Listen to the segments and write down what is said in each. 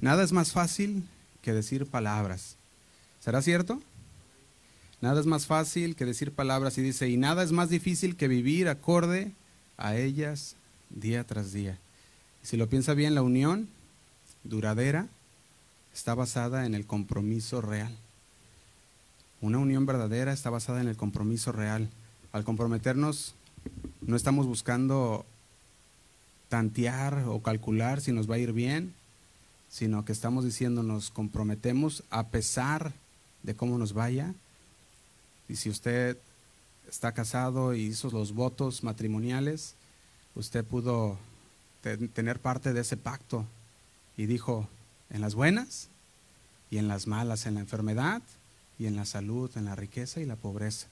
Nada es más fácil que decir palabras. ¿Será cierto? Nada es más fácil que decir palabras y dice, y nada es más difícil que vivir acorde a ellas día tras día. Si lo piensa bien, la unión duradera está basada en el compromiso real. Una unión verdadera está basada en el compromiso real. Al comprometernos, no estamos buscando tantear o calcular si nos va a ir bien, sino que estamos diciendo nos comprometemos a pesar de cómo nos vaya. Y si usted está casado y hizo los votos matrimoniales, usted pudo tener parte de ese pacto y dijo, en las buenas y en las malas, en la enfermedad y en la salud, en la riqueza y la pobreza.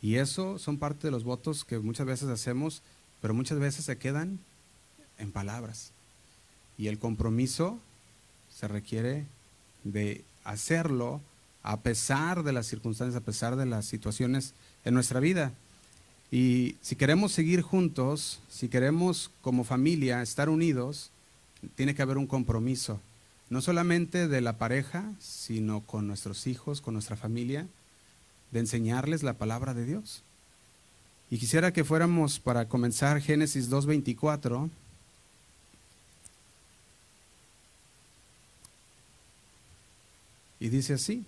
Y eso son parte de los votos que muchas veces hacemos, pero muchas veces se quedan en palabras. Y el compromiso requiere de hacerlo a pesar de las circunstancias, a pesar de las situaciones en nuestra vida. Y si queremos seguir juntos, si queremos como familia estar unidos, tiene que haber un compromiso no solamente de la pareja, sino con nuestros hijos, con nuestra familia, de enseñarles la palabra de Dios. Y quisiera que fuéramos para comenzar Génesis 2.24. Y dice así.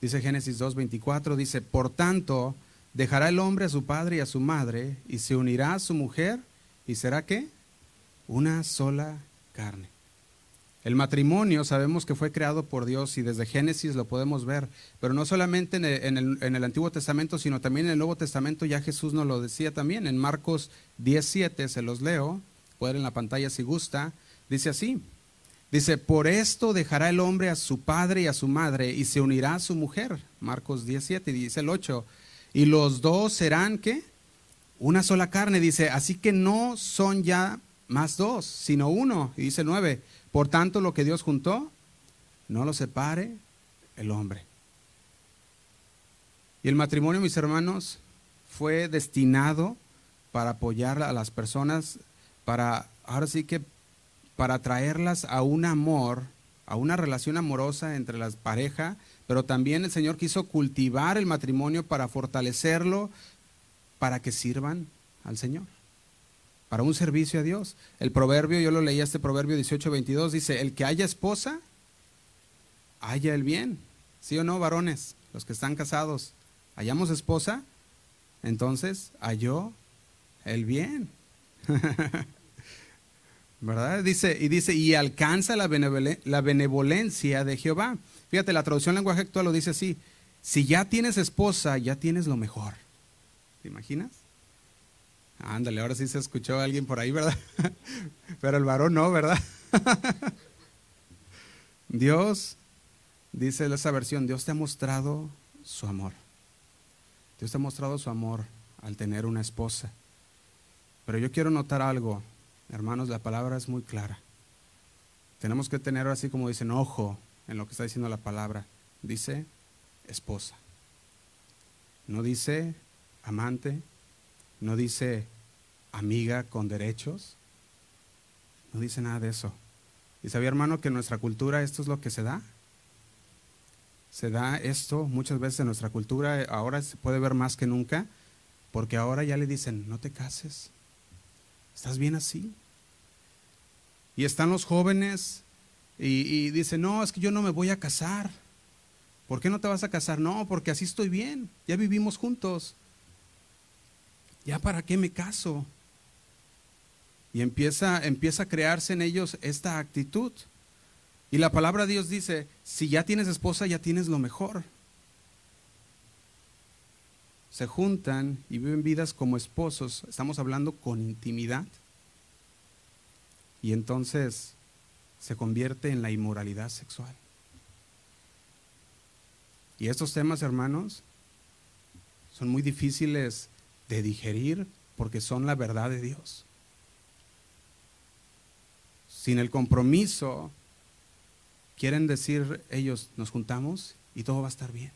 Dice Génesis 2.24, dice, por tanto, dejará el hombre a su padre y a su madre, y se unirá a su mujer, y será qué? Una sola carne. El matrimonio sabemos que fue creado por Dios y desde Génesis lo podemos ver, pero no solamente en el, Antiguo Testamento, sino también en el Nuevo Testamento ya Jesús nos lo decía también. En Marcos 17 se los leo, pueden en la pantalla si gusta, dice así. Dice, por esto dejará el hombre a su padre y a su madre y se unirá a su mujer. Marcos 17, dice el 8. Y los dos serán, ¿qué? Una sola carne, dice. Así que no son ya más dos, sino uno. Y dice 9. Por tanto, lo que Dios juntó, no lo separe el hombre. Y el matrimonio, mis hermanos, fue destinado para apoyar a las personas, para, ahora sí que, para traerlas a un amor, a una relación amorosa entre las parejas, pero también el Señor quiso cultivar el matrimonio para fortalecerlo, para que sirvan al Señor para un servicio a Dios. El proverbio, yo lo leí este proverbio 18, 22, dice, el que haya esposa, haya el bien. ¿Sí o no, varones? Los que están casados, hallamos esposa, entonces halló el bien. ¿Verdad? Dice, y dice, y alcanza la, benevolencia de Jehová. Fíjate, la traducción lenguaje actual lo dice así, si ya tienes esposa, ya tienes lo mejor. ¿Te imaginas? Ándale, ahora sí se escuchó alguien por ahí, ¿verdad? Pero el varón no, ¿verdad? Dios, dice esa versión, Dios te ha mostrado su amor. Dios te ha mostrado su amor al tener una esposa. Pero yo quiero notar algo, hermanos, la palabra es muy clara. Tenemos que tener así como dicen, ojo en lo que está diciendo la palabra. Dice esposa. No dice amante, no dice amiga con derechos. No dice nada de eso. ¿Y sabía, hermano, que en nuestra cultura esto es lo que se da? Se da esto muchas veces en nuestra cultura, ahora se puede ver más que nunca, porque ahora ya le dicen, no te cases, estás bien así. Y están los jóvenes y, y dicen, no, es que yo no me voy a casar. ¿Por qué no te vas a casar? No, porque así estoy bien, ya vivimos juntos. ¿Ya para qué me caso? Y empieza, empieza a crearse en ellos esta actitud. Y la palabra de Dios dice, si ya tienes esposa, ya tienes lo mejor. Se juntan y viven vidas como esposos. Estamos hablando con intimidad. Y entonces se convierte en la inmoralidad sexual. Y estos temas, hermanos, son muy difíciles de digerir porque son la verdad de Dios. Sin el compromiso, quieren decir ellos, nos juntamos y todo va a estar bien.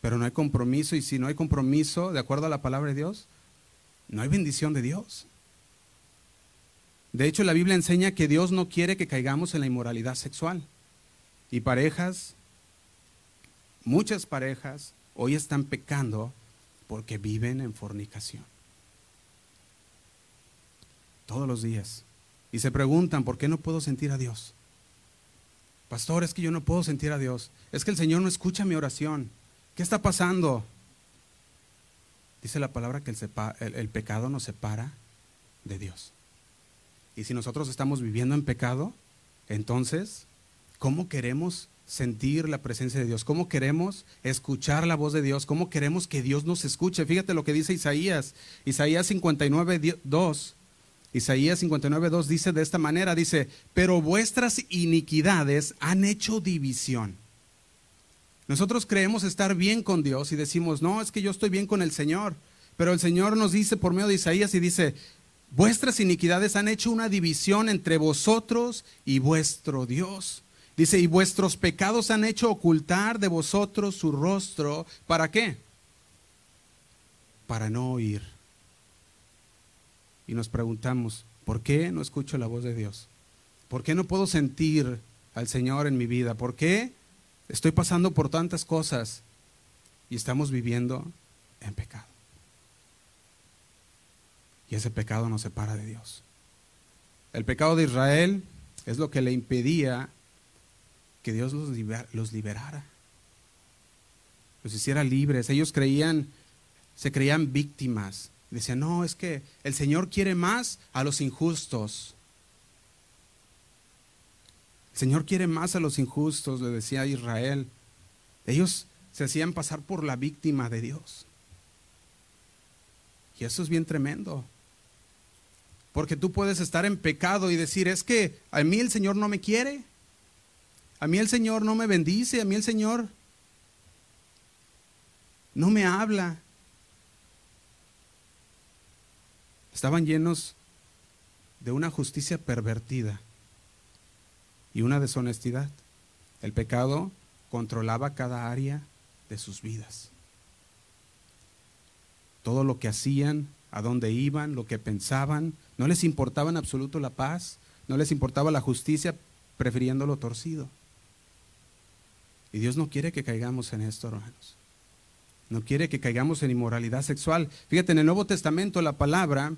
Pero no hay compromiso y si no hay compromiso, de acuerdo a la palabra de Dios, no hay bendición de Dios. De hecho, la Biblia enseña que Dios no quiere que caigamos en la inmoralidad sexual. Y parejas, muchas parejas, hoy están pecando porque viven en fornicación. Todos los días. Y se preguntan, ¿por qué no puedo sentir a Dios? Pastor, es que yo no puedo sentir a Dios. Es que el Señor no escucha mi oración. ¿Qué está pasando? Dice la palabra que el, el pecado nos separa de Dios. Y si nosotros estamos viviendo en pecado, entonces, ¿cómo queremos sentir la presencia de Dios? ¿Cómo queremos escuchar la voz de Dios? ¿Cómo queremos que Dios nos escuche? Fíjate lo que dice Isaías. Isaías 59, 2. Isaías 59, 2 dice de esta manera, dice, pero vuestras iniquidades han hecho división. Nosotros creemos estar bien con Dios y decimos, no, es que yo estoy bien con el Señor. Pero el Señor nos dice por medio de Isaías y dice, Vuestras iniquidades han hecho una división entre vosotros y vuestro Dios. Dice, y vuestros pecados han hecho ocultar de vosotros su rostro. ¿Para qué? Para no oír. Y nos preguntamos, ¿por qué no escucho la voz de Dios? ¿Por qué no puedo sentir al Señor en mi vida? ¿Por qué estoy pasando por tantas cosas y estamos viviendo en pecado? Y ese pecado nos separa de Dios. El pecado de Israel es lo que le impedía que Dios los, liberara, los hiciera libres. Ellos creían, se creían víctimas. Decían, no, es que el Señor quiere más a los injustos. El Señor quiere más a los injustos, le decía a Israel. Ellos se hacían pasar por la víctima de Dios. Y eso es bien tremendo. Porque tú puedes estar en pecado y decir, es que a mí el Señor no me quiere, a mí el Señor no me bendice, a mí el Señor no me habla. Estaban llenos de una justicia pervertida y una deshonestidad. El pecado controlaba cada área de sus vidas. Todo lo que hacían, a dónde iban, lo que pensaban, no les importaba en absoluto la paz, no les importaba la justicia, prefiriendo lo torcido. Y Dios no quiere que caigamos en esto, hermanos. No quiere que caigamos en inmoralidad sexual. Fíjate, en el Nuevo Testamento la palabra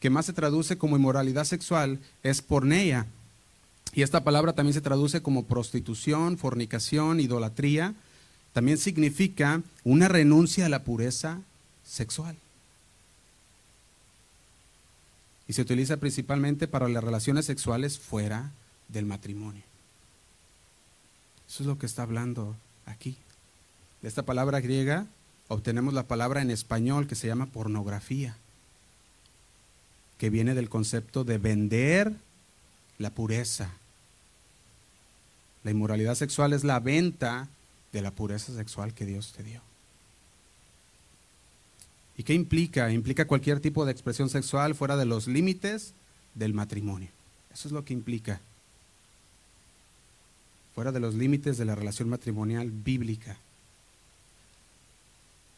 que más se traduce como inmoralidad sexual es porneia. Y esta palabra también se traduce como prostitución, fornicación, idolatría. También significa una renuncia a la pureza sexual y se utiliza principalmente para las relaciones sexuales fuera del matrimonio. Eso es lo que está hablando aquí. De esta palabra griega obtenemos la palabra en español que se llama pornografía, que viene del concepto de vender la pureza. La inmoralidad sexual es la venta de la pureza sexual que Dios te dio. ¿Y qué implica? Implica cualquier tipo de expresión sexual fuera de los límites del matrimonio. Eso es lo que implica. Fuera de los límites de la relación matrimonial bíblica.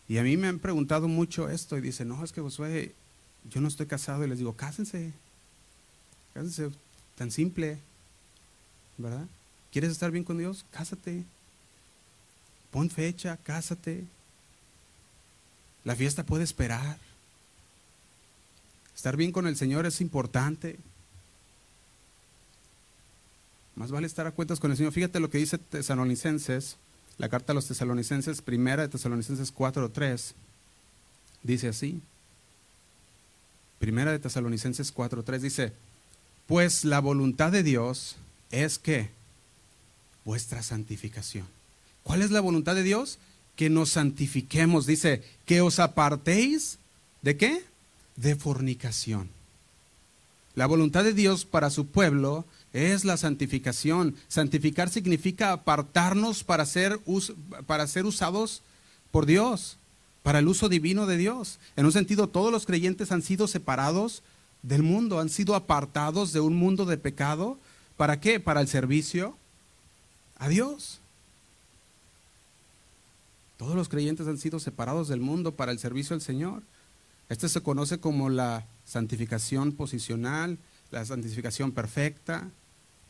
Y a mí me han preguntado mucho esto y dicen, no, es que Josué, yo no estoy casado. Y les digo, cásense. Cásense, tan simple. ¿Verdad? ¿Quieres estar bien con Dios? Cásate. Pon fecha, cásate. La fiesta puede esperar. Estar bien con el Señor es importante. Más vale estar a cuentas con el Señor. Fíjate lo que dice Tesalonicenses, la carta a los Tesalonicenses, primera de Tesalonicenses 4.3. Dice así. Primera de Tesalonicenses 4.3 dice, pues la voluntad de Dios es que vuestra santificación. ¿Cuál es la voluntad de Dios? Que nos santifiquemos. Dice, que os apartéis de qué? De fornicación. La voluntad de Dios para su pueblo es la santificación. Santificar significa apartarnos para ser, para ser usados por Dios, para el uso divino de Dios. En un sentido, todos los creyentes han sido separados del mundo, han sido apartados de un mundo de pecado. ¿Para qué? Para el servicio a Dios. Todos los creyentes han sido separados del mundo para el servicio al Señor. Este se conoce como la santificación posicional, la santificación perfecta,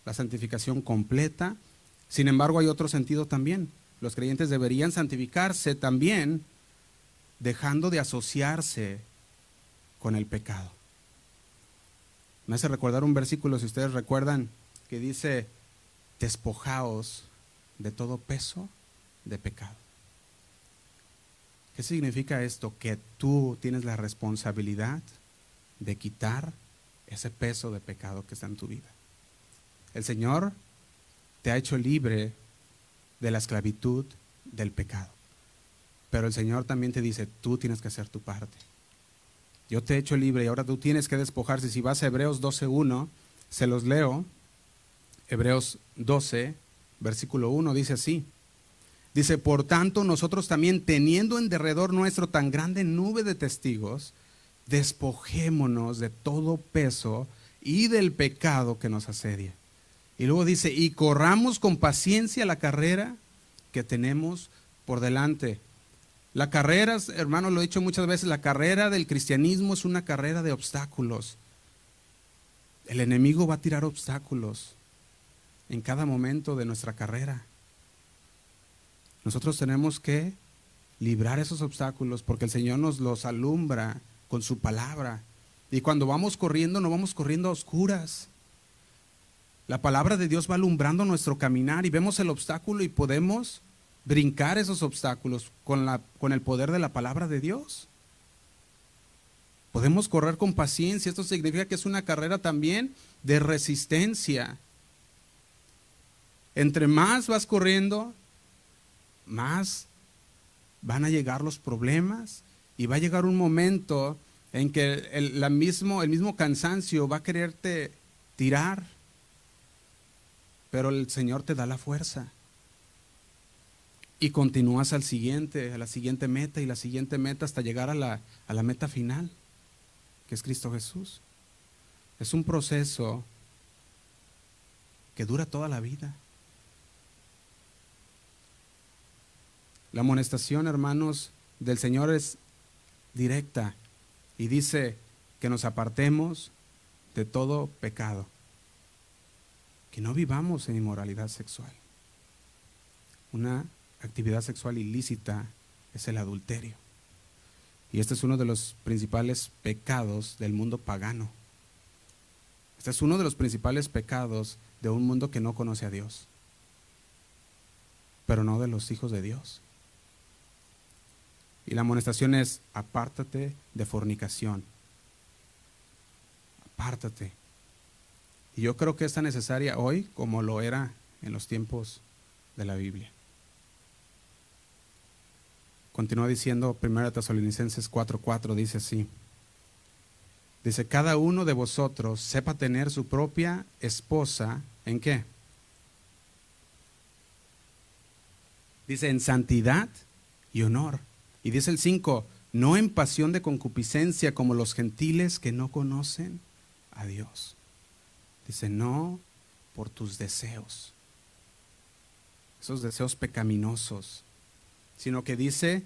la santificación completa. Sin embargo, hay otro sentido también. Los creyentes deberían santificarse también dejando de asociarse con el pecado. Me hace recordar un versículo, si ustedes recuerdan, que dice, despojaos de todo peso de pecado. ¿Qué significa esto? Que tú tienes la responsabilidad de quitar ese peso de pecado que está en tu vida. El Señor te ha hecho libre de la esclavitud del pecado. Pero el Señor también te dice, tú tienes que hacer tu parte. Yo te he hecho libre y ahora tú tienes que despojarse. Si vas a Hebreos 12.1, se los leo. Hebreos 12, versículo 1, dice así. Dice, por tanto, nosotros también, teniendo en derredor nuestro tan grande nube de testigos, despojémonos de todo peso y del pecado que nos asedia. Y luego dice, y corramos con paciencia la carrera que tenemos por delante. La carrera, hermano, lo he dicho muchas veces, la carrera del cristianismo es una carrera de obstáculos. El enemigo va a tirar obstáculos en cada momento de nuestra carrera. Nosotros tenemos que librar esos obstáculos porque el Señor nos los alumbra con su palabra. Y cuando vamos corriendo, no vamos corriendo a oscuras. La palabra de Dios va alumbrando nuestro caminar y vemos el obstáculo y podemos brincar esos obstáculos con, la, con el poder de la palabra de Dios. Podemos correr con paciencia. Esto significa que es una carrera también de resistencia. Entre más vas corriendo, más van a llegar los problemas y va a llegar un momento en que el, mismo, el mismo cansancio va a quererte tirar, pero el Señor te da la fuerza y continúas al siguiente, a la siguiente meta y la siguiente meta hasta llegar a la, a la meta final, que es Cristo Jesús. Es un proceso que dura toda la vida. La amonestación, hermanos, del Señor es directa y dice que nos apartemos de todo pecado, que no vivamos en inmoralidad sexual. Una actividad sexual ilícita es el adulterio. Y este es uno de los principales pecados del mundo pagano. Este es uno de los principales pecados de un mundo que no conoce a Dios, pero no de los hijos de Dios. Y la amonestación es, apártate de fornicación. Apártate. Y yo creo que es tan necesaria hoy como lo era en los tiempos de la Biblia. Continúa diciendo 1 Tesalonicenses 4:4, dice así. Dice, cada uno de vosotros sepa tener su propia esposa, ¿en qué? Dice, en santidad y honor. Y dice el 5, no en pasión de concupiscencia como los gentiles que no conocen a Dios. Dice, no por tus deseos, esos deseos pecaminosos, sino que dice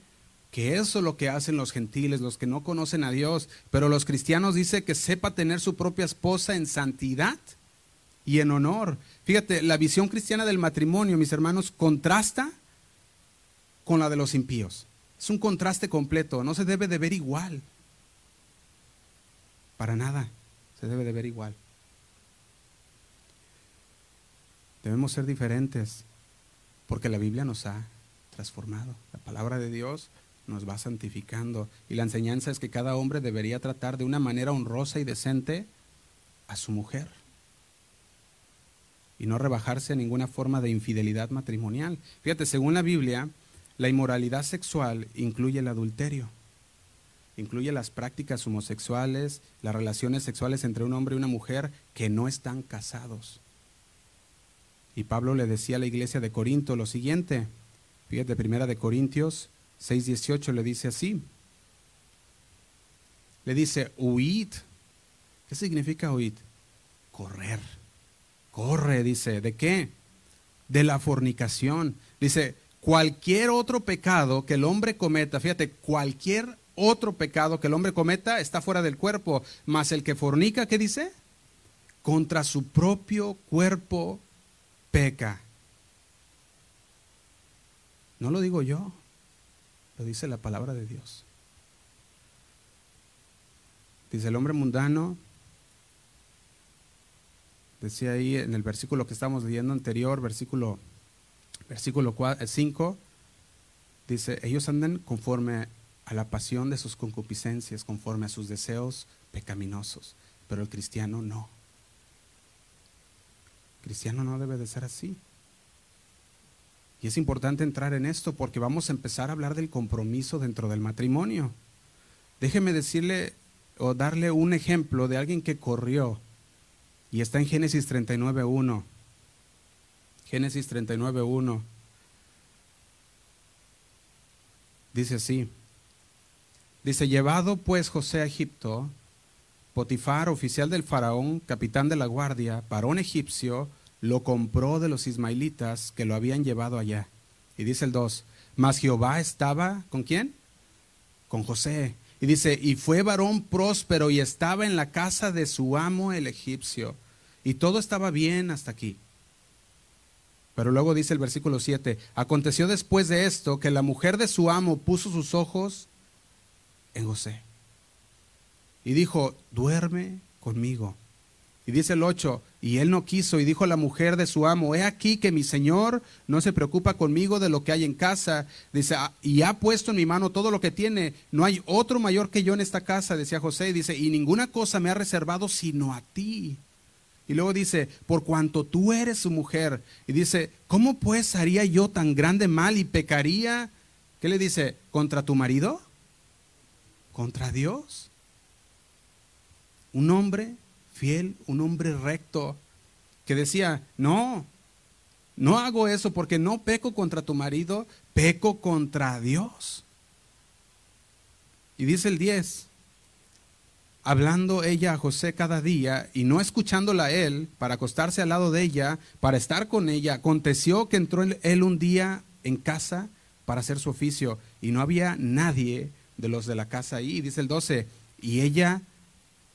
que eso es lo que hacen los gentiles, los que no conocen a Dios, pero los cristianos dice que sepa tener su propia esposa en santidad y en honor. Fíjate, la visión cristiana del matrimonio, mis hermanos, contrasta con la de los impíos. Es un contraste completo, no se debe de ver igual. Para nada, se debe de ver igual. Debemos ser diferentes porque la Biblia nos ha transformado. La palabra de Dios nos va santificando. Y la enseñanza es que cada hombre debería tratar de una manera honrosa y decente a su mujer. Y no rebajarse a ninguna forma de infidelidad matrimonial. Fíjate, según la Biblia, la inmoralidad sexual incluye el adulterio, incluye las prácticas homosexuales, las relaciones sexuales entre un hombre y una mujer que no están casados. Y Pablo le decía a la iglesia de Corinto lo siguiente, Fíjate, primera de Corintios 6:18 le dice así. Le dice, huid. ¿Qué significa huid? Correr. Corre, dice. ¿De qué? De la fornicación. Dice, cualquier otro pecado que el hombre cometa, fíjate, cualquier otro pecado que el hombre cometa está fuera del cuerpo, mas el que fornica, ¿qué dice? contra su propio cuerpo peca. No lo digo yo, lo dice la palabra de Dios. Dice el hombre mundano, decía ahí en el versículo que estamos leyendo anterior, versículo, versículo 5, eh, dice, ellos andan conforme a la pasión de sus concupiscencias, conforme a sus deseos pecaminosos, pero el cristiano no. El cristiano no debe de ser así. Y es importante entrar en esto porque vamos a empezar a hablar del compromiso dentro del matrimonio. Déjeme decirle o darle un ejemplo de alguien que corrió y está en Génesis 39.1. Génesis 39.1. Dice así. Dice, llevado pues José a Egipto, Potifar, oficial del faraón, capitán de la guardia, varón egipcio, lo compró de los ismaelitas que lo habían llevado allá. Y dice el 2, mas Jehová estaba con quién? Con José. Y dice, y fue varón próspero y estaba en la casa de su amo el egipcio. Y todo estaba bien hasta aquí. Pero luego dice el versículo 7, aconteció después de esto que la mujer de su amo puso sus ojos en José. Y dijo, duerme conmigo. Y dice el 8, y él no quiso y dijo la mujer de su amo, he aquí que mi señor no se preocupa conmigo de lo que hay en casa, dice, ah, y ha puesto en mi mano todo lo que tiene, no hay otro mayor que yo en esta casa, decía José, y dice, y ninguna cosa me ha reservado sino a ti. Y luego dice, por cuanto tú eres su mujer, y dice, ¿cómo pues haría yo tan grande mal y pecaría? ¿Qué le dice? ¿Contra tu marido? ¿Contra Dios? Un hombre fiel, un hombre recto, que decía, no, no hago eso porque no peco contra tu marido, peco contra Dios. Y dice el 10, hablando ella a José cada día y no escuchándola a él para acostarse al lado de ella, para estar con ella, aconteció que entró él un día en casa para hacer su oficio y no había nadie de los de la casa ahí. Dice el 12, y ella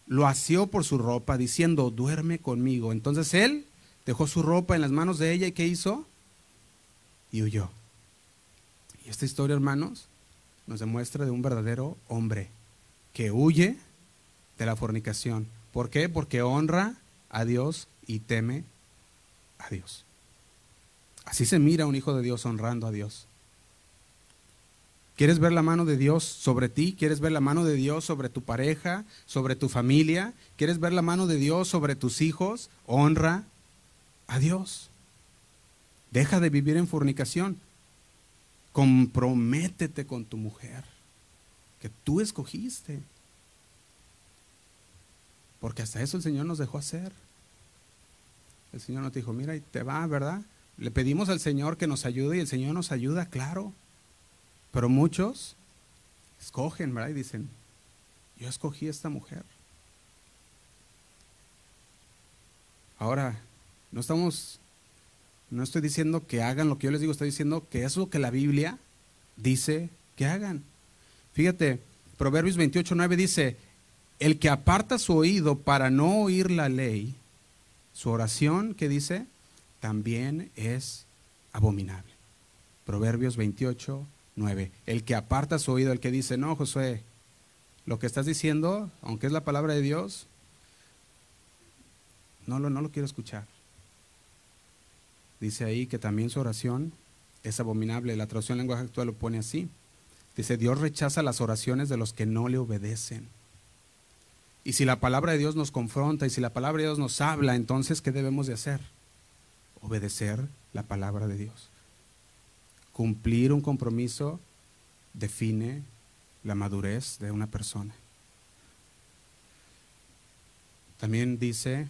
lo asió por su ropa, diciendo, duerme conmigo. Entonces él dejó su ropa en las manos de ella y ¿qué hizo? Y huyó. Y esta historia, hermanos, nos demuestra de un verdadero hombre que huye de la fornicación. ¿Por qué? Porque honra a Dios y teme a Dios. Así se mira un hijo de Dios honrando a Dios. ¿Quieres ver la mano de Dios sobre ti? ¿Quieres ver la mano de Dios sobre tu pareja, sobre tu familia? ¿Quieres ver la mano de Dios sobre tus hijos? Honra a Dios. Deja de vivir en fornicación. Comprométete con tu mujer que tú escogiste. Porque hasta eso el Señor nos dejó hacer. El Señor nos dijo, mira, y te va, ¿verdad? Le pedimos al Señor que nos ayude y el Señor nos ayuda, claro. Pero muchos escogen, ¿verdad? Y dicen, yo escogí a esta mujer. Ahora, no estamos, no estoy diciendo que hagan lo que yo les digo, estoy diciendo que es lo que la Biblia dice que hagan. Fíjate, Proverbios 28, 9 dice, el que aparta su oído para no oír la ley, su oración, que dice, también es abominable. Proverbios 28, 9. El que aparta su oído, el que dice, no, Josué, lo que estás diciendo, aunque es la palabra de Dios, no lo, no lo quiero escuchar. Dice ahí que también su oración es abominable. La traducción en lenguaje actual lo pone así. Dice, Dios rechaza las oraciones de los que no le obedecen. Y si la palabra de Dios nos confronta y si la palabra de Dios nos habla, entonces, ¿qué debemos de hacer? Obedecer la palabra de Dios. Cumplir un compromiso define la madurez de una persona. También dice,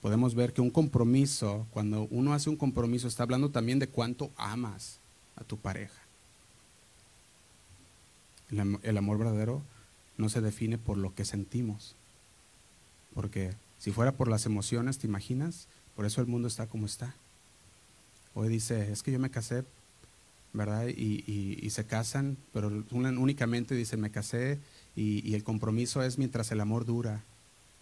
podemos ver que un compromiso, cuando uno hace un compromiso, está hablando también de cuánto amas a tu pareja. El, amor verdadero no se define por lo que sentimos, porque si fuera por las emociones, ¿te imaginas? Por eso el mundo está como está. Hoy dice, es que yo me casé ¿verdad? Y, se casan, pero únicamente dicen, me casé y, el compromiso es mientras el amor dura.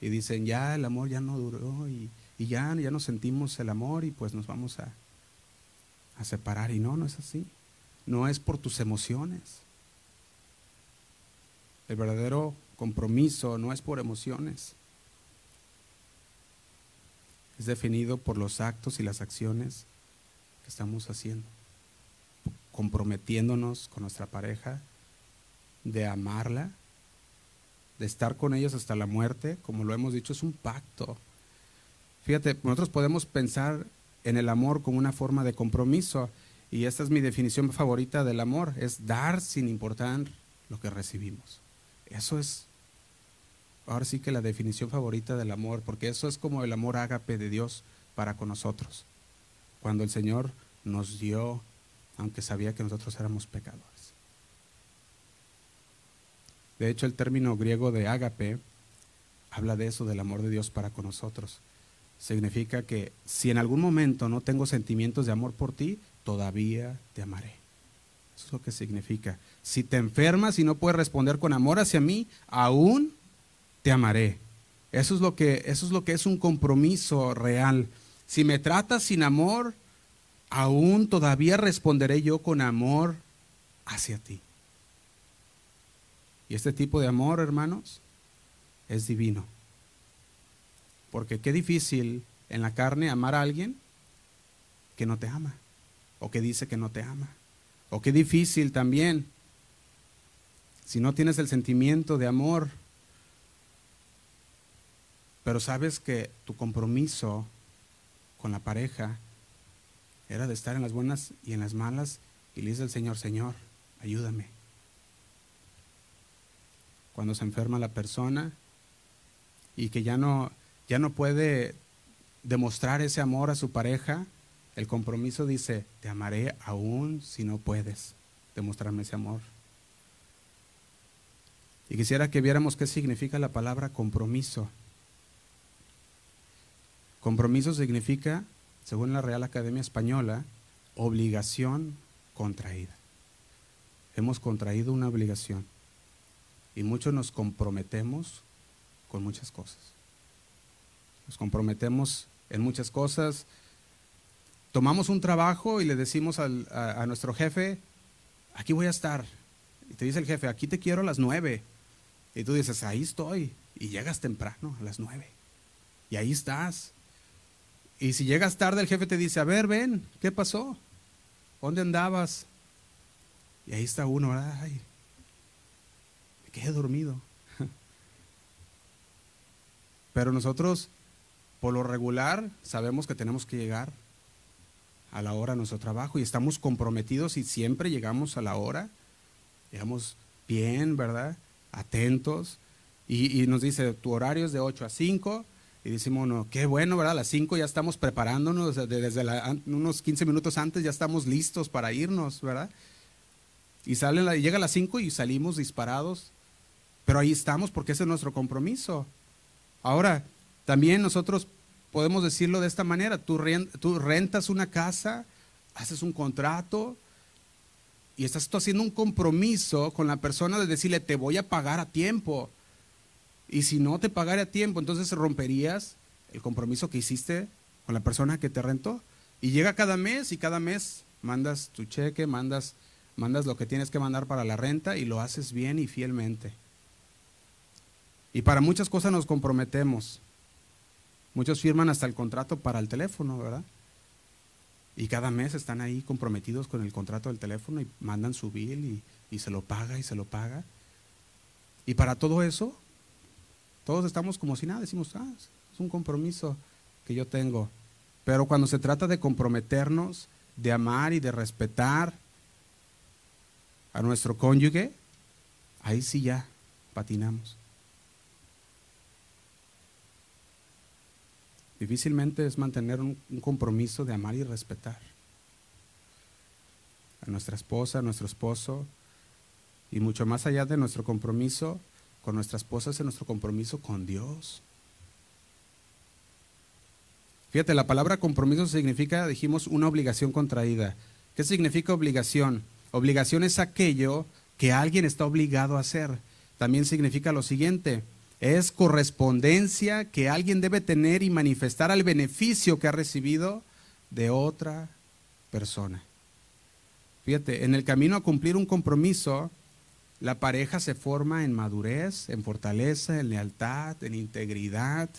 y dicen, ya el amor ya no duró y, ya, ya no sentimos el amor y pues nos vamos a, a separar. Y no, no es así. No es por tus emociones. El verdadero compromiso no es por emociones. Es definido por los actos y las acciones que estamos haciendo. Comprometiéndonos con nuestra pareja, de amarla, de estar con ellos hasta la muerte, como lo hemos dicho, es un pacto. Fíjate, nosotros podemos pensar en el amor como una forma de compromiso, y esta es mi definición favorita del amor, es dar sin importar lo que recibimos. Eso es, ahora sí que la definición favorita del amor, porque eso es como el amor ágape de Dios para con nosotros. Cuando el Señor nos dio, aunque sabía que nosotros éramos pecadores. De hecho, el término griego de ágape habla de eso, del amor de Dios para con nosotros. Significa que si en algún momento no tengo sentimientos de amor por ti, todavía te amaré. Eso es lo que significa. Si te enfermas y no puedes responder con amor hacia mí, aún te amaré. Eso es lo que, eso es, lo que es un compromiso real. Si me tratas sin amor, aún todavía responderé yo con amor hacia ti. Y este tipo de amor, hermanos, es divino. Porque qué difícil en la carne amar a alguien que no te ama o que dice que no te ama. O qué difícil también. Si no tienes el sentimiento de amor, pero sabes que tu compromiso con la pareja era de estar en las buenas y en las malas y le dice al Señor, Señor, ayúdame cuando se enferma la persona y que ya no, ya no puede demostrar ese amor a su pareja, el compromiso dice, te amaré aún si no puedes demostrarme ese amor. Y quisiera que viéramos qué significa la palabra compromiso. Compromiso significa, según la Real Academia Española, obligación contraída. Hemos contraído una obligación. Y muchos nos comprometemos con muchas cosas. Nos comprometemos en muchas cosas. Tomamos un trabajo y le decimos a, a, nuestro jefe, aquí voy a estar. Y te dice el jefe, aquí te quiero a las nueve. Y tú dices, ahí estoy. Y llegas temprano, a las nueve. Y ahí estás. Y si llegas tarde, el jefe te dice, a ver, ven, ¿qué pasó? ¿Dónde andabas? Y ahí está uno, Ay, que he dormido. Pero nosotros, por lo regular, sabemos que tenemos que llegar a la hora de nuestro trabajo y estamos comprometidos y siempre llegamos a la hora, llegamos bien, ¿verdad? Atentos. Y, nos dice, tu horario es de 8 a 5. Y decimos, no, qué bueno, ¿verdad? A las 5 ya estamos preparándonos, desde unos 15 minutos antes ya estamos listos para irnos, ¿verdad? Y sale, llega a las 5 y salimos disparados pero ahí estamos porque ese es nuestro compromiso. Ahora, también nosotros podemos decirlo de esta manera, tú, rentas una casa, haces un contrato y estás tú haciendo un compromiso con la persona de decirle, te voy a pagar a tiempo. Y si no te pagara a tiempo, entonces romperías el compromiso que hiciste con la persona que te rentó. Y llega cada mes y cada mes mandas tu cheque, mandas, mandas lo que tienes que mandar para la renta y lo haces bien y fielmente. Y para muchas cosas nos comprometemos. Muchos firman hasta el contrato para el teléfono, ¿verdad? Y cada mes están ahí comprometidos con el contrato del teléfono y mandan su bill y, se lo paga y se lo paga. Y para todo eso, todos estamos como si nada, decimos, ah, es un compromiso que yo tengo. Pero cuando se trata de comprometernos, de amar y de respetar a nuestro cónyuge, ahí sí ya patinamos. Difícilmente es mantener un, compromiso de amar y respetar a nuestra esposa, a nuestro esposo, y mucho más allá de nuestro compromiso con nuestra esposa es nuestro compromiso con Dios. Fíjate, la palabra compromiso significa, dijimos, una obligación contraída. ¿Qué significa obligación? Obligación es aquello que alguien está obligado a hacer. También significa lo siguiente, Es correspondencia que alguien debe tener y manifestar al beneficio que ha recibido de otra persona. Fíjate, en el camino a cumplir un compromiso, la pareja se forma en madurez, en fortaleza, en lealtad, en integridad,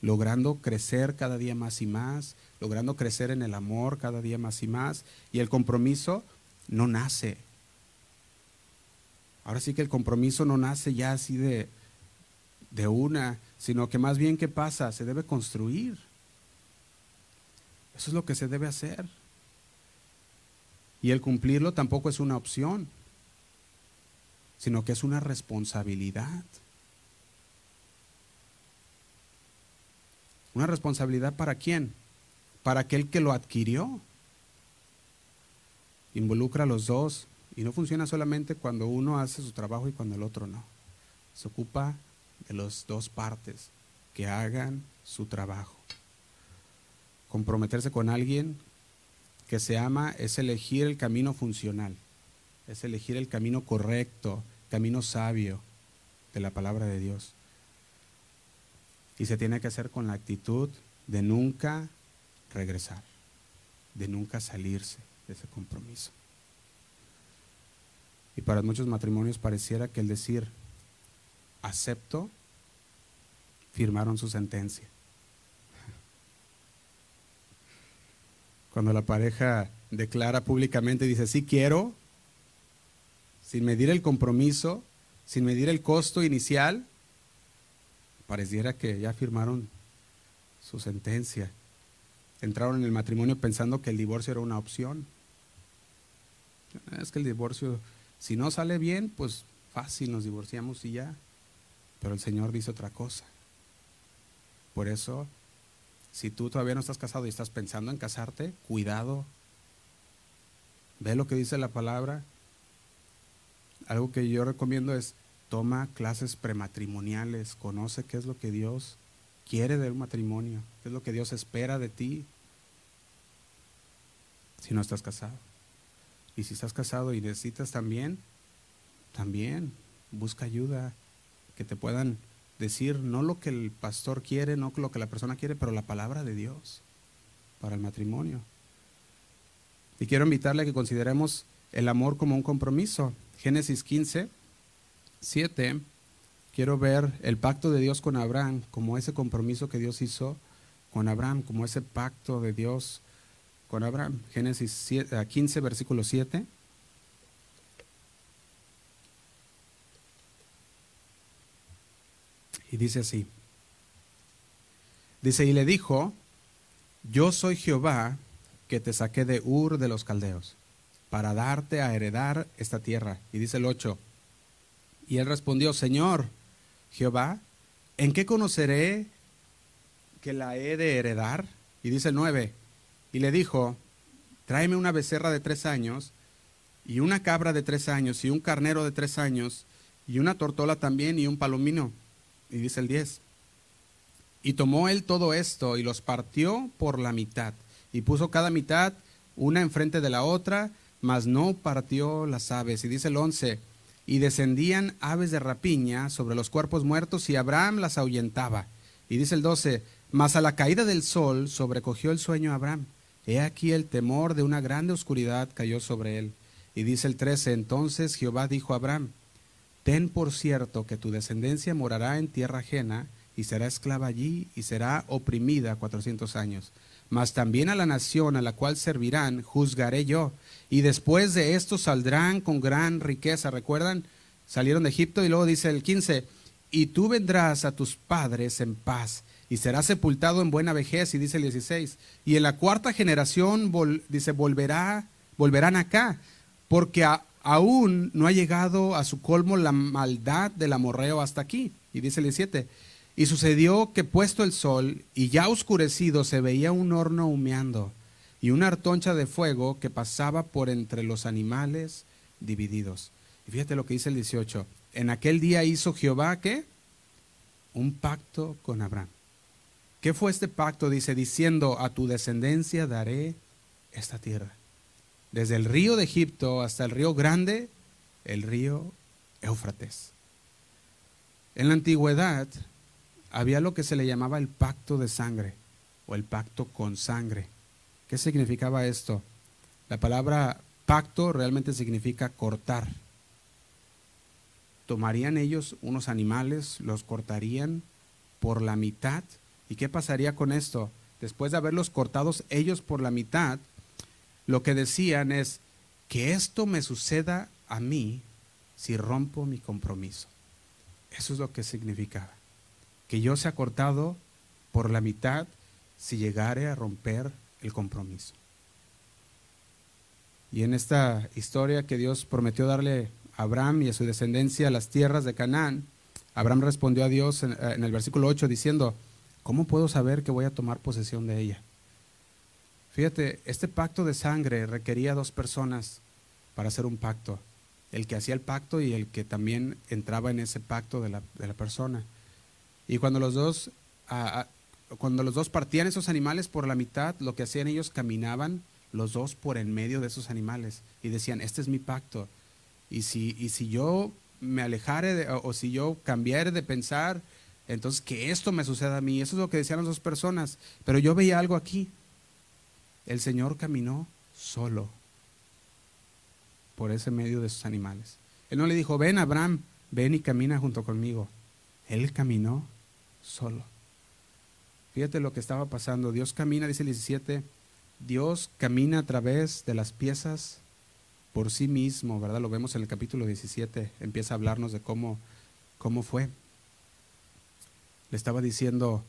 logrando crecer cada día más y más, logrando crecer en el amor cada día más y más. Y el compromiso no nace. Ahora sí que el compromiso no nace ya así de, de una, sino que más bien, ¿qué pasa? Se debe construir. Eso es lo que se debe hacer. Y el cumplirlo tampoco es una opción, sino que es una responsabilidad. ¿Una responsabilidad para quién? Para aquel que lo adquirió. Involucra a los dos y no funciona solamente cuando uno hace su trabajo y cuando el otro no. Se ocupa de las dos partes que hagan su trabajo. Comprometerse con alguien que se ama es elegir el camino funcional, es elegir el camino correcto, camino sabio de la palabra de Dios. Y se tiene que hacer con la actitud de nunca regresar, de nunca salirse de ese compromiso. Y para muchos matrimonios pareciera que el decir acepto, firmaron su sentencia. Cuando la pareja declara públicamente, dice, sí quiero, sin medir el compromiso, sin medir el costo inicial, pareciera que ya firmaron su sentencia. Entraron en el matrimonio pensando que el divorcio era una opción. Es que el divorcio, si no sale bien, pues fácil, nos divorciamos y ya. Pero el Señor dice otra cosa. Por eso si tú todavía no estás casado y estás pensando en casarte, cuidado. Ve lo que dice la palabra. Algo que yo recomiendo es toma clases prematrimoniales, conoce qué es lo que Dios quiere del matrimonio, qué es lo que Dios espera de ti si no estás casado. Y si estás casado y necesitas también, también busca ayuda, que te puedan decir no lo que el pastor quiere, no lo que la persona quiere, pero la palabra de Dios para el matrimonio. Y quiero invitarle a que consideremos el amor como un compromiso. Génesis 15, 7. Quiero ver el pacto de Dios con Abraham como ese compromiso que Dios hizo con Abraham, como ese pacto de Dios con Abraham. Génesis 15, versículo 7. Y dice así. Dice, y le dijo, yo soy Jehová que te saqué de Ur de los Caldeos para darte a heredar esta tierra. Y dice el 8, y él respondió, Señor Jehová, ¿en qué conoceré que la he de heredar? Y dice el 9, y le dijo, tráeme una becerra de tres años, y una cabra de tres años, y un carnero de tres años, y una tortola también, y un palomino. Y dice el 10. Y tomó él todo esto y los partió por la mitad. Y puso cada mitad una enfrente de la otra, mas no partió las aves. Y dice el 11. Y descendían aves de rapiña sobre los cuerpos muertos y Abraham las ahuyentaba. Y dice el 12. Mas a la caída del sol sobrecogió el sueño a Abraham. He aquí el temor de una grande oscuridad cayó sobre él. Y dice el 13. Entonces Jehová dijo a Abraham Ten por cierto que tu descendencia morará en tierra ajena y será esclava allí y será oprimida cuatrocientos años. Mas también a la nación a la cual servirán juzgaré yo. Y después de esto saldrán con gran riqueza. ¿Recuerdan? Salieron de Egipto y luego dice el 15, y tú vendrás a tus padres en paz y serás sepultado en buena vejez. Y dice el 16, y en la cuarta generación dice, volverá, volverán acá, porque a, aún no ha llegado a su colmo la maldad del amorreo hasta aquí. Y dice el 17, y sucedió que puesto el sol y ya oscurecido se veía un horno humeando y una artoncha de fuego que pasaba por entre los animales divididos. Y fíjate lo que dice el 18, en aquel día hizo Jehová ¿qué? Un pacto con Abraham. ¿Qué fue este pacto? Dice, diciendo, a tu descendencia daré esta tierra desde el río de Egipto hasta el río grande, el río Éufrates. En la antigüedad había lo que se le llamaba el pacto de sangre o el pacto con sangre. ¿Qué significaba esto? La palabra pacto realmente significa cortar. Tomarían ellos unos animales, los cortarían por la mitad. ¿Y qué pasaría con esto? Después de haberlos cortados ellos por la mitad, lo que decían es que esto me suceda a mí si rompo mi compromiso. Eso es lo que significaba. Que yo sea cortado por la mitad si llegare a romper el compromiso. Y en esta historia que Dios prometió darle a Abraham y a su descendencia las tierras de Canaán, Abraham respondió a Dios en, el versículo 8 diciendo, ¿cómo puedo saber que voy a tomar posesión de ella? Fíjate, este pacto de sangre requería dos personas para hacer un pacto, el que hacía el pacto y el que también entraba en ese pacto de la, persona. Y cuando los dos cuando los dos partían esos animales por la mitad, lo que hacían ellos caminaban los dos por en medio de esos animales y decían, este es mi pacto. Y si, y si yo me alejare o, si yo cambiare de pensar, entonces que esto me suceda a mí. Eso es lo que decían las dos personas. Pero yo veía algo aquí. El Señor caminó solo por ese medio de sus animales. Él no le dijo, ven Abraham, ven y camina junto conmigo. Él caminó solo. Fíjate lo que estaba pasando. Dios camina, dice el 17, Dios camina a través de las piezas por sí mismo, ¿verdad? Lo vemos en el capítulo 17, empieza a hablarnos de cómo, cómo fue. Le estaba diciendo,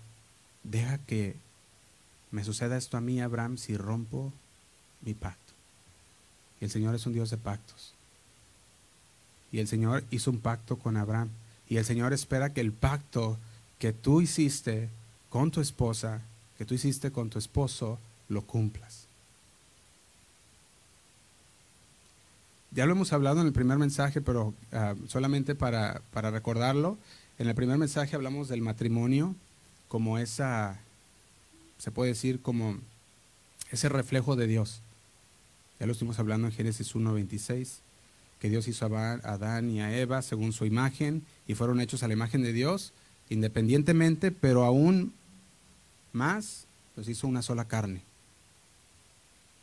deja que me suceda esto a mí, Abraham, si rompo mi pacto. Y el Señor es un Dios de pactos. Y el Señor hizo un pacto con Abraham. Y el Señor espera que el pacto que tú hiciste con tu esposa, que tú hiciste con tu esposo, lo cumplas. Ya lo hemos hablado en el primer mensaje, pero ah, solamente para, para recordarlo, en el primer mensaje hablamos del matrimonio como esa, se puede decir como ese reflejo de Dios. Ya lo estuvimos hablando en Génesis 1.26, que Dios hizo a Adán y a Eva según su imagen y fueron hechos a la imagen de Dios, independientemente, pero aún más los hizo una sola carne.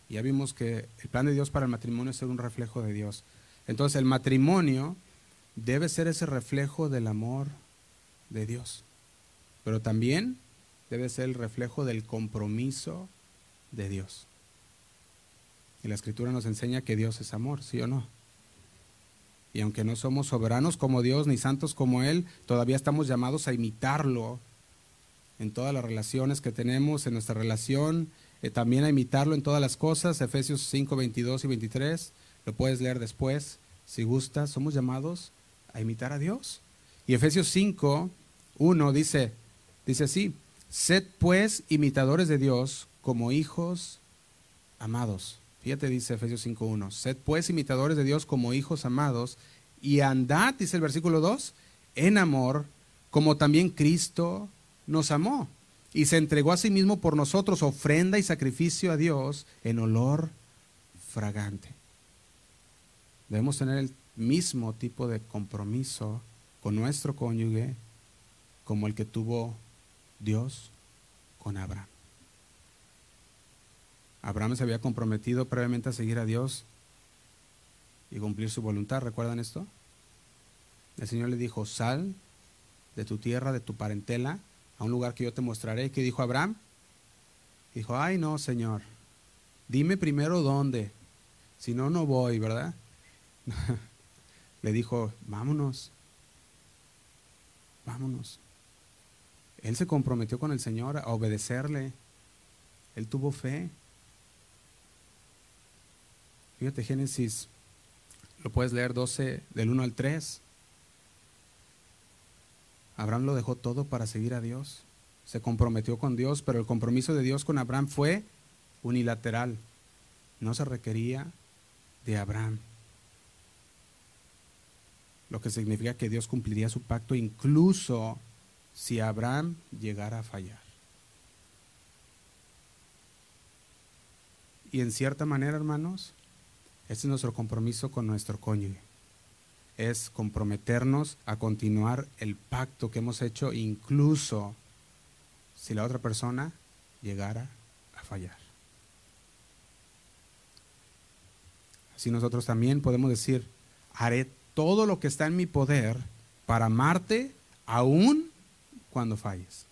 Ya vimos que el plan de Dios para el matrimonio es ser un reflejo de Dios. Entonces el matrimonio debe ser ese reflejo del amor de Dios, pero también debe ser el reflejo del compromiso de Dios. Y la escritura nos enseña que Dios es amor, ¿sí o no? Y aunque no somos soberanos como Dios ni santos como Él, todavía estamos llamados a imitarlo en todas las relaciones que tenemos, en nuestra relación, eh, también a imitarlo en todas las cosas, Efesios 5, 22 y 23, lo puedes leer después, si gustas, somos llamados a imitar a Dios. Y Efesios 5, 1 dice, dice así, sed pues imitadores de Dios como hijos amados. Fíjate, dice Efesios 5, 1, sed pues imitadores de Dios como hijos amados y andad, dice el versículo 2, en amor, como también Cristo nos amó y se entregó a sí mismo por nosotros, ofrenda y sacrificio a Dios en olor fragante. Debemos tener el mismo tipo de compromiso con nuestro cónyuge como el que tuvo Dios con Abraham. Abraham se había comprometido previamente a seguir a Dios y cumplir su voluntad. ¿Recuerdan esto? El Señor le dijo, sal de tu tierra, de tu parentela, a un lugar que yo te mostraré. ¿Qué dijo Abraham? Dijo, ay no, Señor, dime primero dónde, si no, no voy, ¿verdad? Le dijo, vámonos, vámonos. Él se comprometió con el Señor a obedecerle. Él tuvo fe. Fíjate, Génesis, lo puedes leer 12 del 1 al 3. Abraham lo dejó todo para seguir a Dios. Se comprometió con Dios, pero el compromiso de Dios con Abraham fue unilateral. No se requería de Abraham. Lo que significa que Dios cumpliría su pacto incluso si Abraham llegara a fallar. Y en cierta manera, hermanos, este es nuestro compromiso con nuestro cónyuge. es comprometernos a continuar el pacto que hemos hecho, incluso si la otra persona llegara a fallar. Así nosotros también podemos decir, haré todo lo que está en mi poder para amarte aún cuando falles.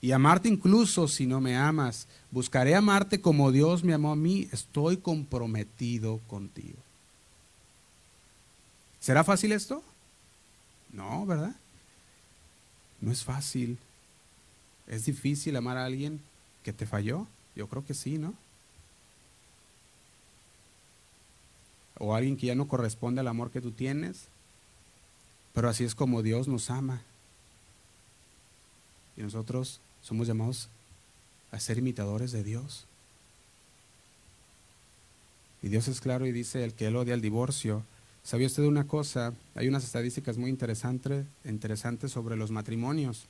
Y amarte incluso si no me amas. Buscaré amarte como Dios me amó a mí. Estoy comprometido contigo. ¿Será fácil esto? No, ¿verdad? No es fácil. ¿Es difícil amar a alguien que te falló? Yo creo que sí, ¿no? O alguien que ya no corresponde al amor que tú tienes. Pero así es como Dios nos ama. Y nosotros somos llamados a ser imitadores de Dios. Y Dios es claro y dice, el que él odia el divorcio, ¿Sabía usted una cosa? Hay unas estadísticas muy interesantes, interesantes sobre los matrimonios.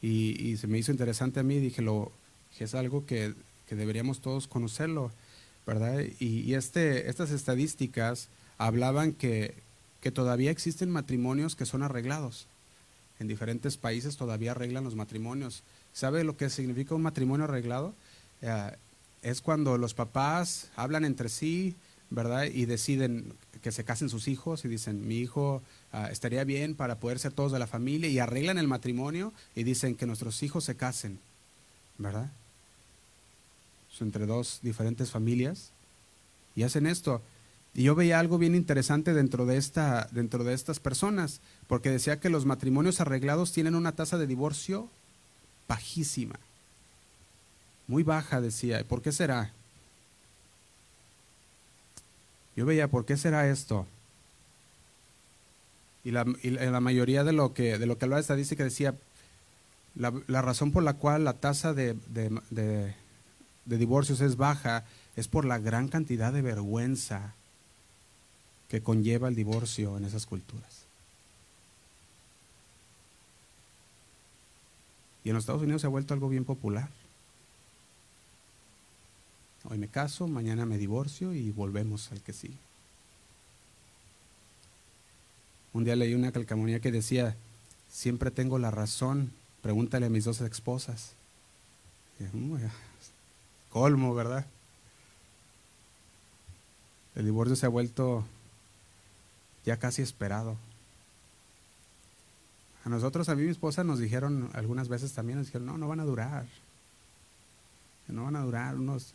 Y, se me hizo interesante a mí, dije, lo, que es algo que, deberíamos todos conocerlo, ¿verdad? Y, este, estas estadísticas hablaban que, que todavía existen matrimonios que son arreglados. En diferentes países todavía arreglan los matrimonios. ¿Sabe lo que significa un matrimonio arreglado? Eh, es cuando los papás hablan entre sí, ¿verdad? Y deciden que se casen sus hijos y dicen, mi hijo ah, estaría bien para poder ser todos de la familia y arreglan el matrimonio y dicen que nuestros hijos se casen, ¿verdad? Entre dos diferentes familias y hacen esto. Y yo veía algo bien interesante dentro de, esta, dentro de estas personas, porque decía que los matrimonios arreglados tienen una tasa de divorcio bajísima, muy baja, decía. ¿Por qué será? Yo veía, ¿por qué será esto? Y la, la mayoría de lo que, de lo que hablaba de estadística decía, la, la, razón por la cual la tasa de, de, divorcios es baja es por la gran cantidad de vergüenza que conlleva el divorcio en esas culturas. Y en los Estados Unidos se ha vuelto algo bien popular. Hoy me caso, mañana me divorcio y volvemos al que sigue. Un día leí una calcamonía que decía, siempre tengo la razón, pregúntale a mis dos esposas. colmo, ¿verdad? El divorcio se ha vuelto ya casi esperado. A nosotros, a mí y mi esposa nos dijeron algunas veces también, nos dijeron, no, no van a durar. No van a durar unos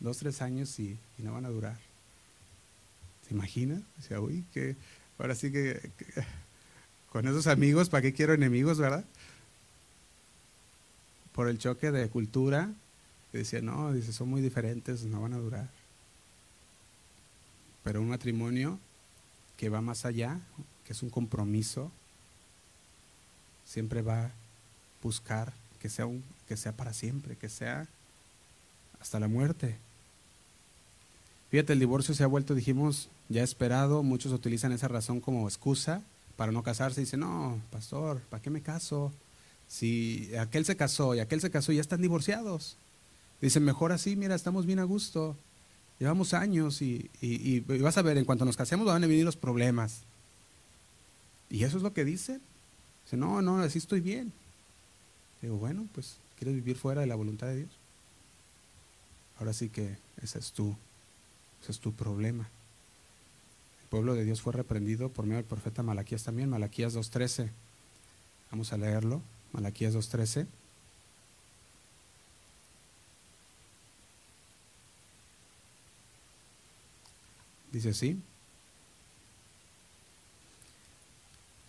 dos, tres años y, no van a durar. ¿Se imagina? O uy, que ahora sí que, con esos amigos, ¿para qué quiero enemigos, verdad? Por el choque de cultura, decía, no, dice, son muy diferentes, no van a durar. Pero un matrimonio que va más allá, que es un compromiso, siempre va a buscar que sea, un, que sea para siempre, que sea hasta la muerte. Fíjate, el divorcio se ha vuelto, dijimos, ya esperado. Muchos utilizan esa razón como excusa para no casarse. Dicen, no, pastor, ¿para qué me caso? Si aquel se casó y aquel se casó, ya están divorciados. Dicen, mejor así, mira, estamos bien a gusto. Llevamos años y, vas a ver, en cuanto nos casemos van a venir los problemas. Y eso es lo que dicen. Dicen, no, no, así estoy bien. Digo, bueno, pues, ¿quieres vivir fuera de la voluntad de Dios? Ahora sí que ese es tu, ese es tu problema. El pueblo de Dios fue reprendido por medio del profeta Malaquías también, Malaquías 2.13. Vamos a leerlo, Malaquías 2.13. Dice así.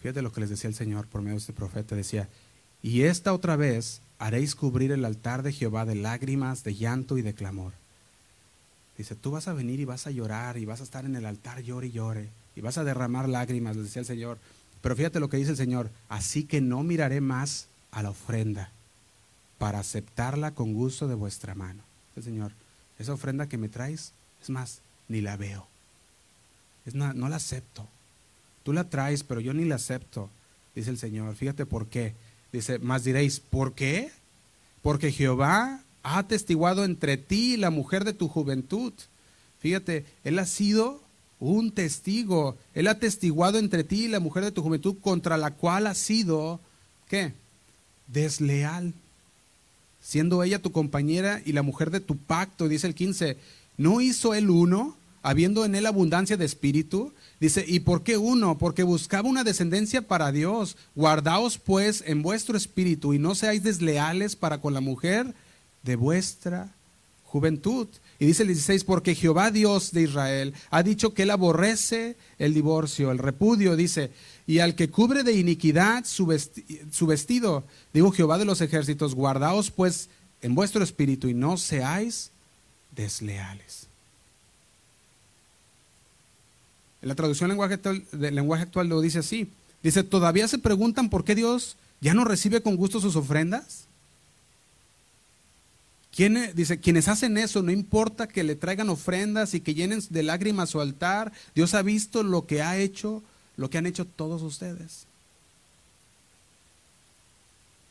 Fíjate lo que les decía el Señor por medio de este profeta. Decía, y esta otra vez haréis cubrir el altar de Jehová de lágrimas, de llanto y de clamor. Dice, tú vas a venir y vas a llorar y vas a estar en el altar, llore y llore, y vas a derramar lágrimas, le decía el Señor. Pero fíjate lo que dice el Señor, así que no miraré más a la ofrenda para aceptarla con gusto de vuestra mano. El Señor, esa ofrenda que me traes, es más, ni la veo. No la acepto. Tú la traes, pero yo ni la acepto, dice el Señor. Fíjate por qué. Dice, más diréis, ¿por qué? Porque Jehová ha atestiguado entre ti y la mujer de tu juventud. Fíjate, Él ha sido un testigo. Él ha testiguado entre ti y la mujer de tu juventud contra la cual has sido, ¿qué? Desleal. Siendo ella tu compañera y la mujer de tu pacto, dice el 15. ¿No hizo él uno, habiendo en él abundancia de espíritu? Dice, ¿y por qué uno? Porque buscaba una descendencia para Dios. Guardaos pues en vuestro espíritu y no seáis desleales para con la mujer de vuestra juventud. Y dice el 16, porque Jehová Dios de Israel ha dicho que él aborrece el divorcio, el repudio, dice, y al que cubre de iniquidad su, vestido, digo Jehová de los ejércitos, guardaos pues en vuestro espíritu y no seáis desleales. La traducción actual, lenguaje actual lo dice así. Dice, ¿todavía se preguntan por qué Dios ya no recibe con gusto sus ofrendas? dice, quienes hacen eso, no importa que le traigan ofrendas y que llenen de lágrimas su altar, Dios ha visto lo que ha hecho, lo que han hecho todos ustedes.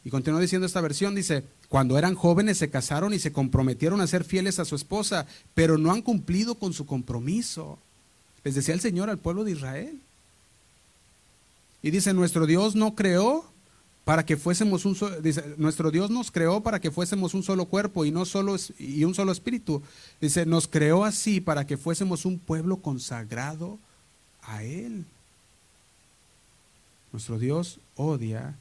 Y continúa diciendo esta versión, dice, cuando eran jóvenes se casaron y se comprometieron a ser fieles a su esposa, pero no han cumplido con su compromiso. Les decía el Señor al pueblo de Israel. Y dice, nuestro Dios no creó para que fuésemos un solo, nuestro Dios nos creó para que fuésemos un solo cuerpo y no solo y un solo espíritu. Dice, nos creó así para que fuésemos un pueblo consagrado a él. Nuestro Dios odia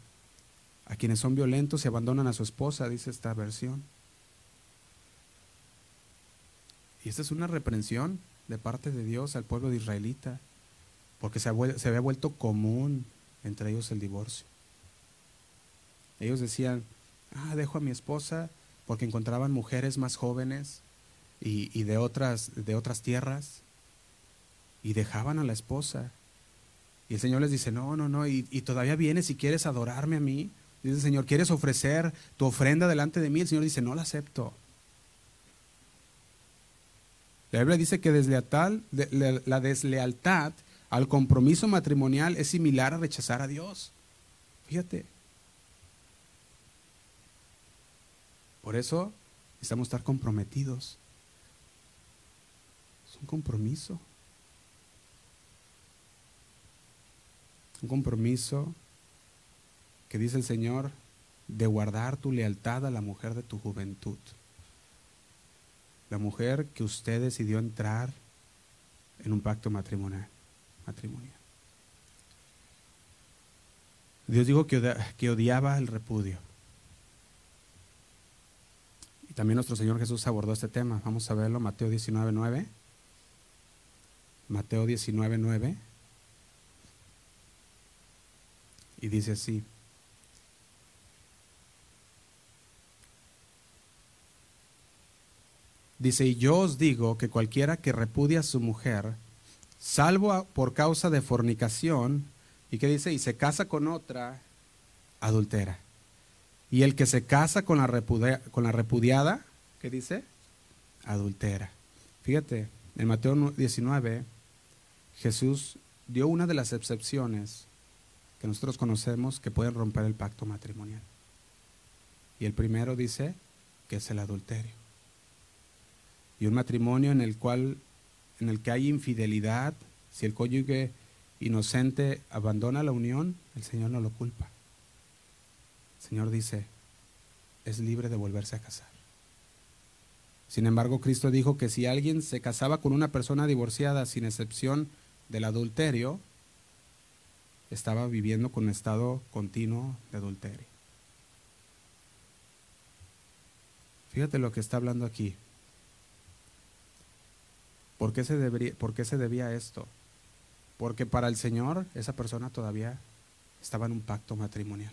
a quienes son violentos y abandonan a su esposa, dice esta versión. Y esta es una reprensión de parte de Dios al pueblo de israelita, porque se, se había vuelto común entre ellos el divorcio. Ellos decían, ah, dejo a mi esposa porque encontraban mujeres más jóvenes y, de, otras, de otras tierras y dejaban a la esposa. Y el Señor les dice, no, no, no, y, y todavía vienes si quieres adorarme a mí. Dice el Señor, ¿quieres ofrecer tu ofrenda delante de mí? El Señor dice, no la acepto. La Biblia dice que la deslealtad al compromiso matrimonial es similar a rechazar a Dios. Fíjate. Por eso necesitamos estar comprometidos. Es un compromiso. Un compromiso que dice el Señor de guardar tu lealtad a la mujer de tu juventud. La mujer que usted decidió entrar en un pacto matrimonial. Dios dijo que, que odiaba el repudio. También nuestro Señor Jesús abordó este tema. Vamos a verlo, Mateo 19, 9. Mateo 19, 9. Y dice así. Dice, y yo os digo que cualquiera que repudia a su mujer, salvo por causa de fornicación, y que dice, y se casa con otra, adultera. Y el que se casa con la, con la repudiada, ¿qué dice? Adultera. Fíjate, en Mateo 19, Jesús dio una de las excepciones que nosotros conocemos que pueden romper el pacto matrimonial. Y el primero dice que es el adulterio. Y un matrimonio en el cual en el que hay infidelidad, si el cónyuge inocente abandona la unión, el Señor no lo culpa. Señor dice, es libre de volverse a casar. Sin embargo, Cristo dijo que si alguien se casaba con una persona divorciada, sin excepción del adulterio, estaba viviendo con un estado continuo de adulterio. Fíjate lo que está hablando aquí. ¿Por qué se, ¿Por qué se debía esto? Porque para el Señor esa persona todavía estaba en un pacto matrimonial.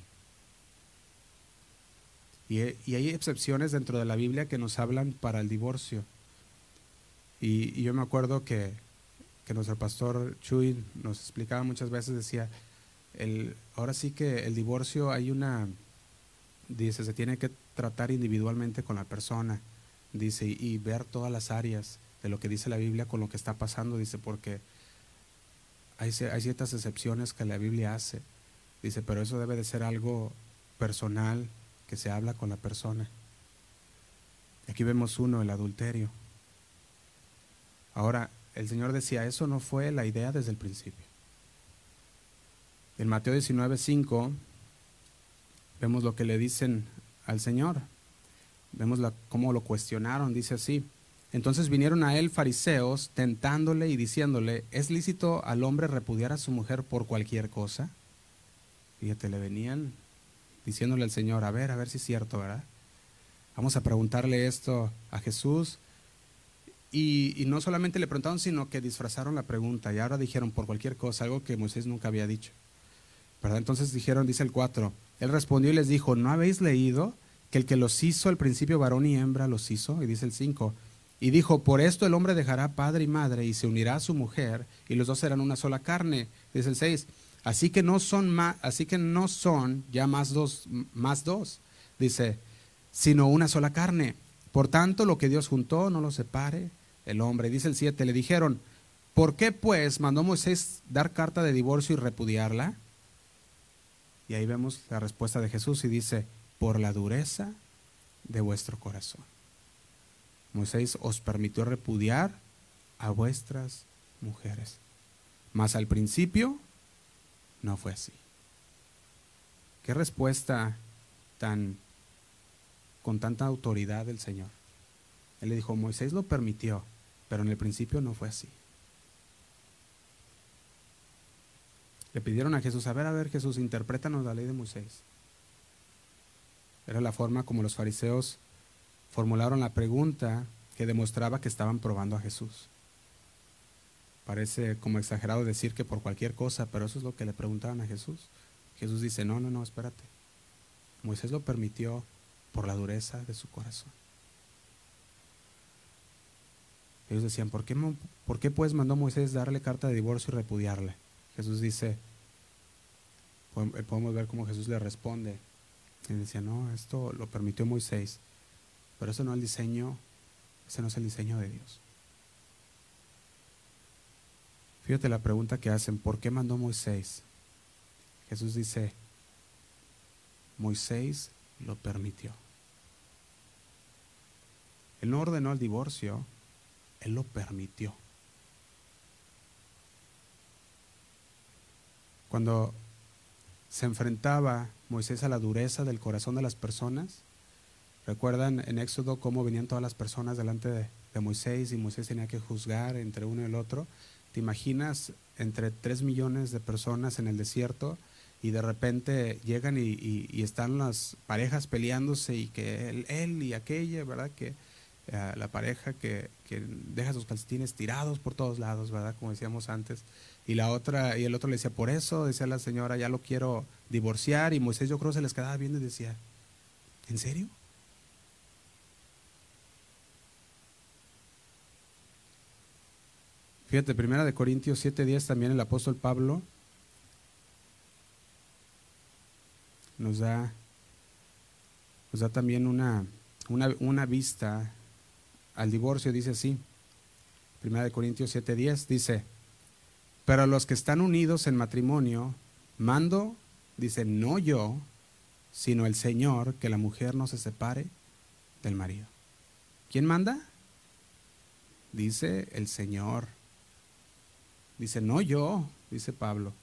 Y, hay excepciones dentro de la Biblia que nos hablan para el divorcio. Y, yo me acuerdo que, nuestro pastor Chuy nos explicaba muchas veces, decía, el, ahora sí que el divorcio hay una, dice, se tiene que tratar individualmente con la persona, dice, y, ver todas las áreas de lo que dice la Biblia con lo que está pasando, dice, porque hay, hay ciertas excepciones que la Biblia hace, dice, pero eso debe de ser algo personal, que se habla con la persona. Aquí vemos uno, el adulterio. Ahora, el Señor decía, eso no fue la idea desde el principio. En Mateo 19, 5, vemos lo que le dicen al Señor. Vemos cómo lo cuestionaron, dice así. Entonces vinieron a él fariseos tentándole y diciéndole, ¿es lícito al hombre repudiar a su mujer por cualquier cosa? Fíjate, le venían diciéndole al Señor, a ver, a ver si es cierto, ¿verdad? Vamos a preguntarle esto a Jesús. Y, no solamente le preguntaron, sino que disfrazaron la pregunta y ahora dijeron por cualquier cosa, algo que Moisés nunca había dicho. ¿Verdad? Entonces dijeron, dice el 4, él respondió y les dijo, ¿no habéis leído que el que los hizo al principio varón y hembra los hizo? Y dice el 5, y dijo, por esto el hombre dejará padre y madre y se unirá a su mujer y los dos serán una sola carne. Dice el 6, así que no son más, así que no son ya más dos, más dos. Dice, sino una sola carne. Por tanto, lo que Dios juntó no lo separe el hombre. Dice el 7, le dijeron, ¿por qué pues mandó Moisés dar carta de divorcio y repudiarla? Y ahí vemos la respuesta de Jesús y dice, por la dureza de vuestro corazón. Moisés os permitió repudiar a vuestras mujeres. Mas al principio no fue así. Qué respuesta tan con tanta autoridad del Señor. Él le dijo, Moisés lo permitió, pero en el principio no fue así. Le pidieron a Jesús, a ver, a ver, Jesús, interprétanos la ley de Moisés. Era la forma como los fariseos formularon la pregunta que demostraba que estaban probando a Jesús. Parece como exagerado decir que por cualquier cosa, pero eso es lo que le preguntaban a Jesús. Jesús dice, no, no, no, espérate. Moisés lo permitió por la dureza de su corazón. Ellos decían, ¿por qué, ¿por qué pues mandó Moisés darle carta de divorcio y repudiarle? Jesús dice, podemos ver cómo Jesús le responde. Y decía, no, esto lo permitió Moisés pero eso no es el diseño, ese no es el diseño de Dios. Fíjate la pregunta que hacen, ¿por qué mandó Moisés? Jesús dice, Moisés lo permitió. Él no ordenó el divorcio, él lo permitió. Cuando se enfrentaba Moisés a la dureza del corazón de las personas, ¿Recuerdan en Éxodo cómo venían todas las personas delante de, Moisés y Moisés tenía que juzgar entre uno y el otro? ¿Te imaginas entre tres millones de personas en el desierto y de repente llegan y, están las parejas peleándose y que él, y aquella, ¿verdad? Que eh, la pareja que, que, deja sus calcetines tirados por todos lados, ¿verdad? Como decíamos antes. Y la otra, y el otro le decía, por eso, decía la señora, ya lo quiero divorciar. Y Moisés yo creo se les quedaba viendo y decía, ¿en serio? Fíjate, primera de Corintios 7:10 también el apóstol Pablo nos da, nos da también una, una, una vista al divorcio, dice así. Primera de Corintios 7:10 dice, pero a los que están unidos en matrimonio, mando, dice, no yo, sino el Señor, que la mujer no se separe del marido. ¿Quién manda? Dice el Señor. Dice, no yo, dice Pablo.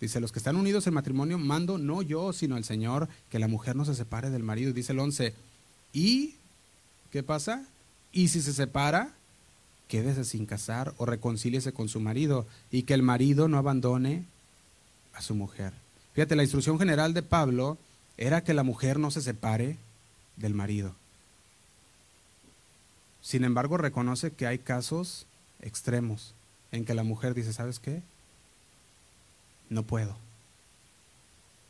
Dice, los que están unidos en matrimonio, mando no yo, sino el Señor, que la mujer no se separe del marido. Dice el 11, ¿y qué pasa? Y si se separa, quédese sin casar o reconcíliese con su marido y que el marido no abandone a su mujer. Fíjate, la instrucción general de Pablo era que la mujer no se separe del marido. Sin embargo, reconoce que hay casos extremos en que la mujer dice, ¿sabes qué? No puedo.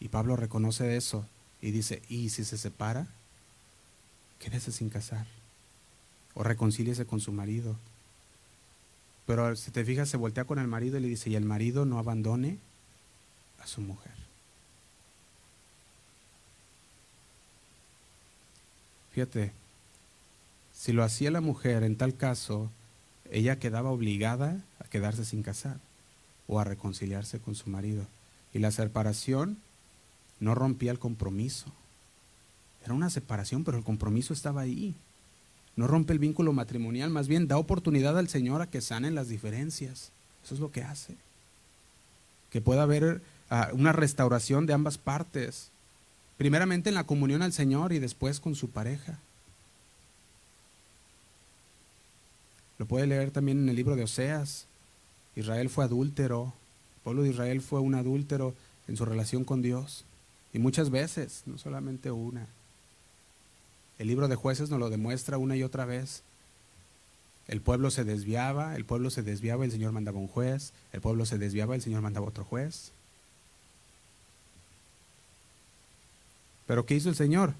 Y Pablo reconoce eso y dice, ¿y si se separa? Quédese sin casar. O reconcíliese con su marido. Pero si te fijas, se voltea con el marido y le dice, y el marido no abandone a su mujer. Fíjate, si lo hacía la mujer, en tal caso, ella quedaba obligada quedarse sin casar o a reconciliarse con su marido. Y la separación no rompía el compromiso. Era una separación, pero el compromiso estaba ahí. no rompe el vínculo matrimonial, más bien da oportunidad al Señor a que sanen las diferencias. Eso es lo que hace. Que pueda haber ah, una restauración de ambas partes. Primeramente en la comunión al Señor y después con su pareja. Lo puede leer también en el libro de Oseas. Israel fue adúltero. El pueblo de Israel fue un adúltero en su relación con Dios. Y muchas veces, no solamente una. El libro de jueces nos lo demuestra una y otra vez. El pueblo se desviaba, el pueblo se desviaba, el Señor mandaba un juez, el pueblo se desviaba, el Señor mandaba otro juez. Pero ¿qué hizo el Señor?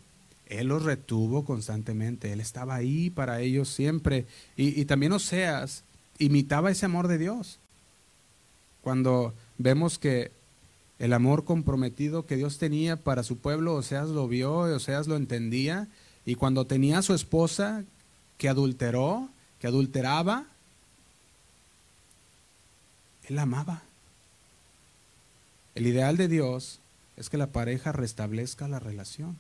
Él los retuvo constantemente, Él estaba ahí para ellos siempre. Y, y también Oseas imitaba ese amor de Dios. Cuando vemos que el amor comprometido que Dios tenía para su pueblo, Oseas lo vio, Oseas lo entendía, y cuando tenía a su esposa que adulteró, que adulteraba, él amaba. El ideal de Dios es que la pareja restablezca la relación.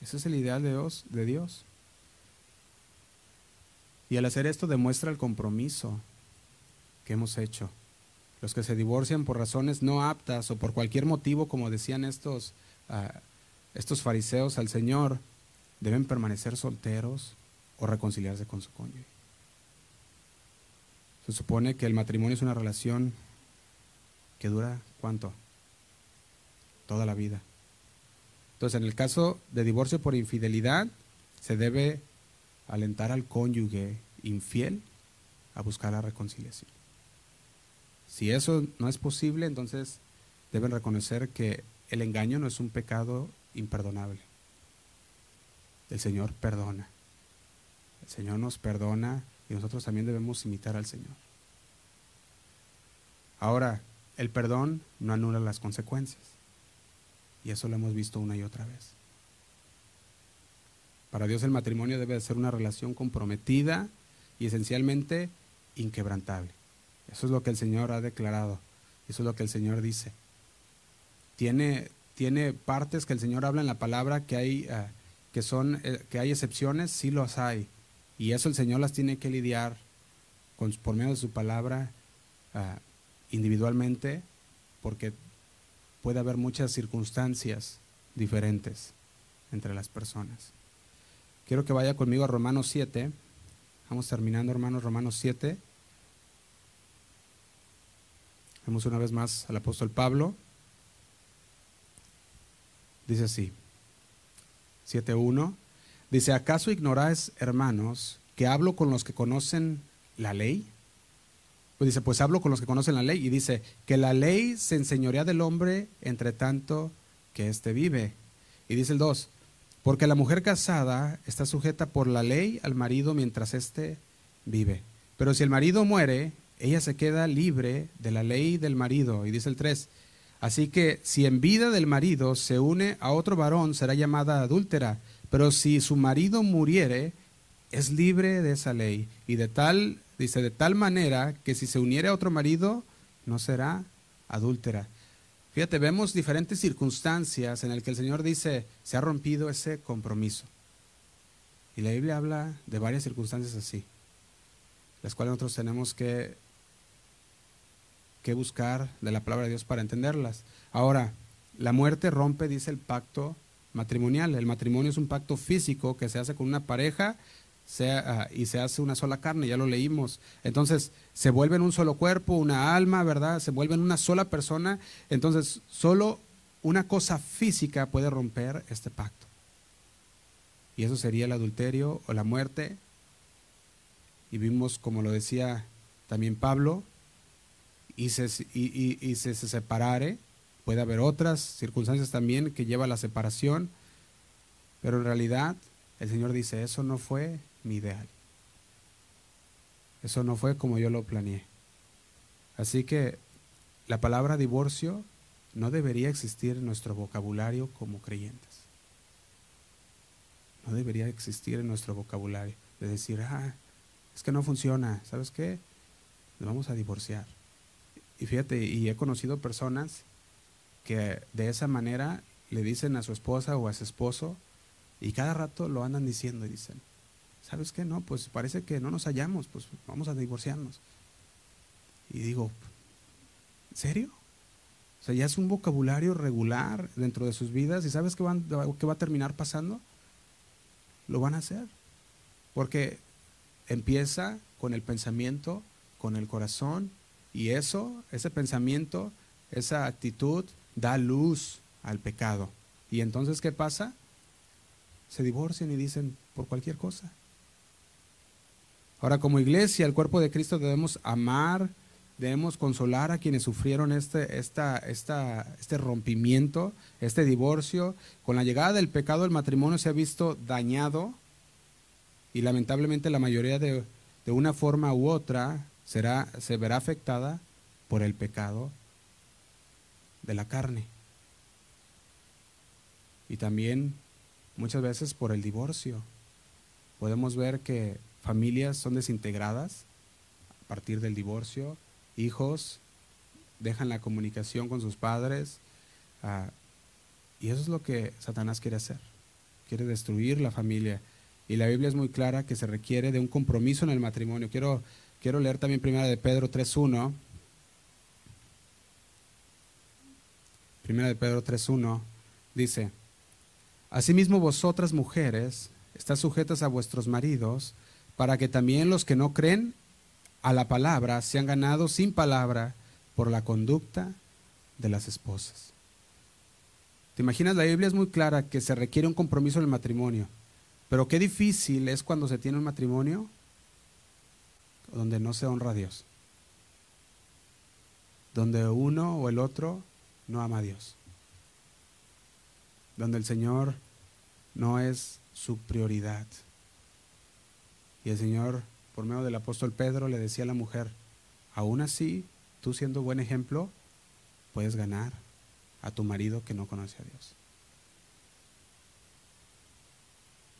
Ese es el ideal de Dios, de Dios. Y al hacer esto demuestra el compromiso que hemos hecho. Los que se divorcian por razones no aptas o por cualquier motivo, como decían estos, ah, estos fariseos al Señor, deben permanecer solteros o reconciliarse con su cónyuge. Se supone que el matrimonio es una relación que dura cuánto? Toda la vida. Entonces, en el caso de divorcio por infidelidad, se debe alentar al cónyuge infiel a buscar la reconciliación. Si eso no es posible, entonces deben reconocer que el engaño no es un pecado imperdonable. El Señor perdona. El Señor nos perdona y nosotros también debemos imitar al Señor. Ahora, el perdón no anula las consecuencias. Y eso lo hemos visto una y otra vez. Para Dios el matrimonio debe ser una relación comprometida y esencialmente inquebrantable. Eso es lo que el Señor ha declarado. Eso es lo que el Señor dice. Tiene, tiene partes que el Señor habla en la palabra que hay, eh, que son, eh, que hay excepciones, sí los hay. Y eso el Señor las tiene que lidiar con, por medio de su palabra eh, individualmente, porque puede haber muchas circunstancias diferentes entre las personas. Quiero que vaya conmigo a Romanos 7. Vamos terminando, hermanos, Romanos 7. Vemos una vez más al apóstol Pablo. Dice así, 7.1. Dice, ¿acaso ignoráis, hermanos, que hablo con los que conocen la ley? Pues dice, pues hablo con los que conocen la ley. Y dice, que la ley se enseñorea del hombre entre tanto que éste vive. Y dice el 2, porque la mujer casada está sujeta por la ley al marido mientras éste vive. Pero si el marido muere, ella se queda libre de la ley del marido. Y dice el 3, así que si en vida del marido se une a otro varón, será llamada adúltera, pero si su marido muriere, es libre de esa ley. Y de tal, dice, de tal manera que si se uniere a otro marido, no será adúltera. Fíjate, vemos diferentes circunstancias en las que el Señor dice, se ha rompido ese compromiso. Y la Biblia habla de varias circunstancias así, las cuales nosotros tenemos que que buscar de la palabra de Dios para entenderlas. Ahora, la muerte rompe, dice el pacto matrimonial. El matrimonio es un pacto físico que se hace con una pareja ah, y se hace una sola carne, ya lo leímos. Entonces, se vuelven un solo cuerpo, una alma, ¿verdad? Se vuelven una sola persona. Entonces, solo una cosa física puede romper este pacto. Y eso sería el adulterio o la muerte. Y vimos, como lo decía también Pablo, y se, y, se, separare, puede haber otras circunstancias también que lleva a la separación, pero en realidad el Señor dice, eso no fue mi ideal. Eso no fue como yo lo planeé. Así que la palabra divorcio no debería existir en nuestro vocabulario como creyentes. No debería existir en nuestro vocabulario de decir, ah, es que no funciona, ¿sabes qué? Nos vamos a divorciar. Y fíjate, y he conocido personas que de esa manera le dicen a su esposa o a su esposo, y cada rato lo andan diciendo y dicen, ¿sabes qué? No, pues parece que no nos hallamos, pues vamos a divorciarnos. Y digo, ¿en serio? O sea, ya es un vocabulario regular dentro de sus vidas y ¿sabes qué, van, qué va a terminar pasando? Lo van a hacer. Porque empieza con el pensamiento, con el corazón y eso, ese pensamiento, esa actitud da luz al pecado. Y entonces, ¿qué pasa? Se divorcian y dicen por cualquier cosa. Ahora, como iglesia, el cuerpo de Cristo debemos amar, debemos consolar a quienes sufrieron este, esta, esta, este rompimiento, este divorcio. Con la llegada del pecado, el matrimonio se ha visto dañado y lamentablemente la mayoría de, de una forma u otra será, se verá afectada por el pecado de la carne. Y también muchas veces por el divorcio. Podemos ver que familias son desintegradas a partir del divorcio, hijos dejan la comunicación con sus padres, ah, y eso es lo que Satanás quiere hacer, quiere destruir la familia. Y la Biblia es muy clara que se requiere de un compromiso en el matrimonio. Quiero, quiero leer también primera de Pedro 3.1. Primera de Pedro 3.1 dice, Asimismo vosotras mujeres, estás sujetas a vuestros maridos, para que también los que no creen a la palabra sean ganados sin palabra por la conducta de las esposas. ¿Te imaginas? La Biblia es muy clara que se requiere un compromiso en el matrimonio, pero qué difícil es cuando se tiene un matrimonio donde no se honra a Dios, donde uno o el otro no ama a Dios donde el Señor no es su prioridad. Y el Señor, por medio del apóstol Pedro, le decía a la mujer, aún así, tú siendo buen ejemplo, puedes ganar a tu marido que no conoce a Dios.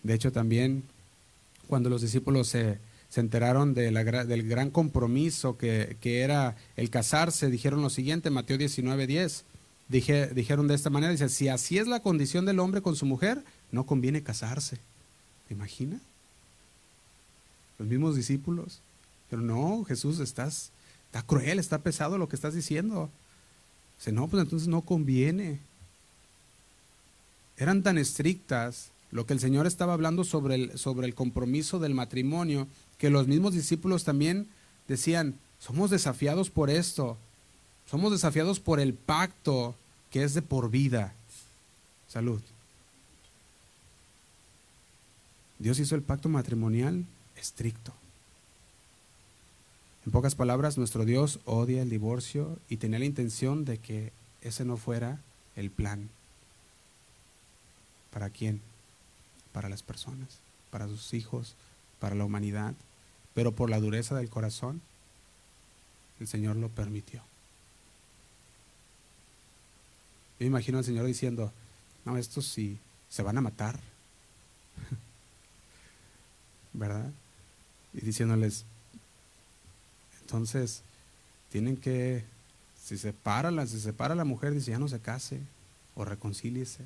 De hecho, también cuando los discípulos se, enteraron de del gran compromiso que, era el casarse, dijeron lo siguiente, Mateo 19, 10 dijeron de esta manera, dice, si así es la condición del hombre con su mujer, no conviene casarse. ¿Te imaginas? Los mismos discípulos. Pero no, Jesús, estás, está cruel, está pesado lo que estás diciendo. Dice, no, pues entonces no conviene. Eran tan estrictas lo que el Señor estaba hablando sobre el compromiso del matrimonio, que los mismos discípulos también decían, somos desafiados por esto. Somos desafiados por el pacto que es de por vida. Salud. Dios hizo el pacto matrimonial estricto. En pocas palabras, nuestro Dios odia el divorcio y tenía la intención de que ese no fuera el plan. ¿Para quién? Para las personas, para sus hijos, para la humanidad. Pero por la dureza del corazón, el Señor lo permitió. Yo imagino al Señor diciendo, no, estos sí se van a matar. ¿Verdad? Y diciéndoles, entonces, tienen que, si se separa la, si separa la mujer, dice, ya no se case o reconcíliese.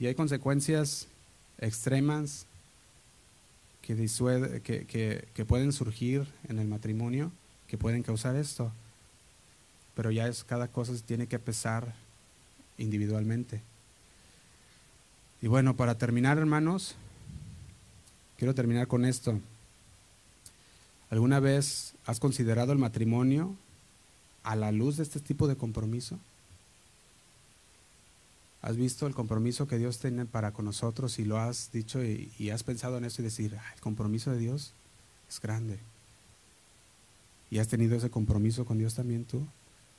Y hay consecuencias extremas que, que, que pueden surgir en el matrimonio que pueden causar esto pero ya es cada cosa tiene que pesar individualmente. Y bueno, para terminar, hermanos, quiero terminar con esto. ¿Alguna vez has considerado el matrimonio a la luz de este tipo de compromiso? ¿Has visto el compromiso que Dios tiene para con nosotros y lo has dicho y, has pensado en eso y decir, el compromiso de Dios es grande? ¿Y has tenido ese compromiso con Dios también tú?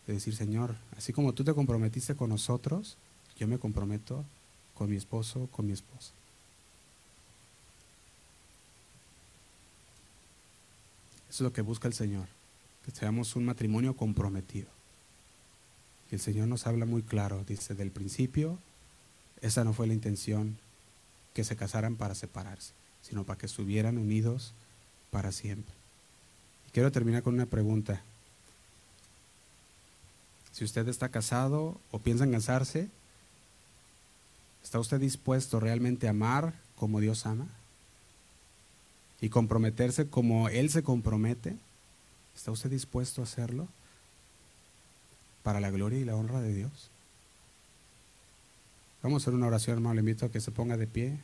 de decir, Señor, así como tú te comprometiste con nosotros, yo me comprometo con mi esposo, con mi esposa. Eso es lo que busca el Señor, que seamos un matrimonio comprometido. El Señor nos habla muy claro, dice, del principio, esa no fue la intención que se casaran para separarse, sino para que estuvieran unidos para siempre. Y quiero terminar con una pregunta. Si usted está casado o piensa en casarse, ¿Está usted dispuesto realmente a amar como Dios ama? ¿Y comprometerse como Él se compromete? ¿Está usted dispuesto a hacerlo para la gloria y la honra de Dios? Vamos a hacer una oración, hermano. Le invito a que se ponga de pie.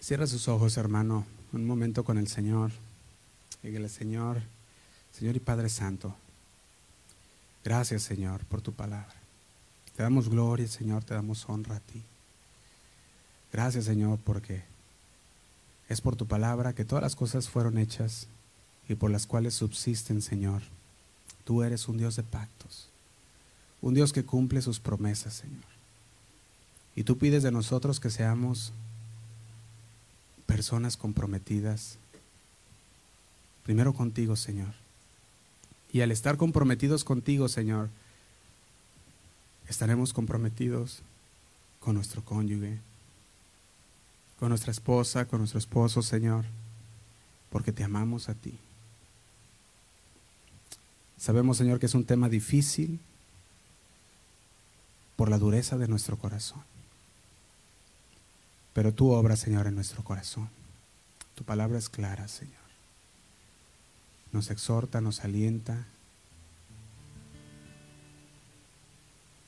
Cierra sus ojos, hermano, un momento con el Señor. Dígale, Señor, Señor y Padre Santo, gracias, Señor, por tu palabra. Te damos gloria, Señor, te damos honra a ti. Gracias, Señor, porque es por tu palabra que todas las cosas fueron hechas y por las cuales subsisten, Señor. Tú eres un Dios de pactos, un Dios que cumple sus promesas, Señor. Y tú pides de nosotros que seamos personas comprometidas, primero contigo, Señor. Y al estar comprometidos contigo, Señor, estaremos comprometidos con nuestro cónyuge, con nuestra esposa, con nuestro esposo, Señor, porque te amamos a ti. Sabemos, Señor, que es un tema difícil por la dureza de nuestro corazón. Pero tú obras, Señor, en nuestro corazón. Tu palabra es clara, Señor. Nos exhorta, nos alienta.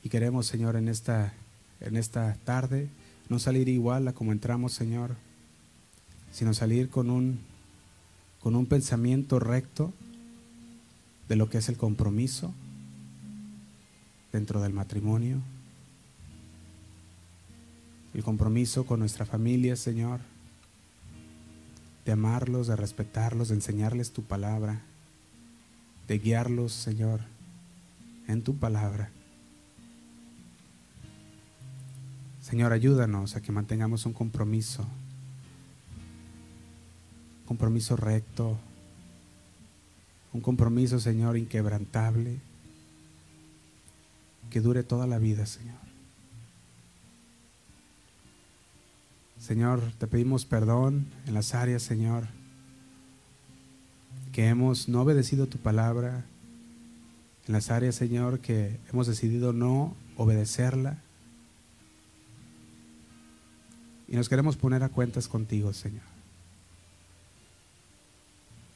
Y queremos, Señor, en esta, en esta tarde no salir igual a como entramos, Señor, sino salir con un, con un pensamiento recto de lo que es el compromiso dentro del matrimonio el compromiso con nuestra familia, Señor, de amarlos, de respetarlos, de enseñarles tu palabra, de guiarlos, Señor, en tu palabra. Señor, ayúdanos a que mantengamos un compromiso, compromiso recto, un compromiso, Señor, inquebrantable, que dure toda la vida, Señor. Señor, te pedimos perdón en las áreas, Señor, que hemos no obedecido tu palabra, en las áreas, Señor, que hemos decidido no obedecerla. Y nos queremos poner a cuentas contigo, Señor.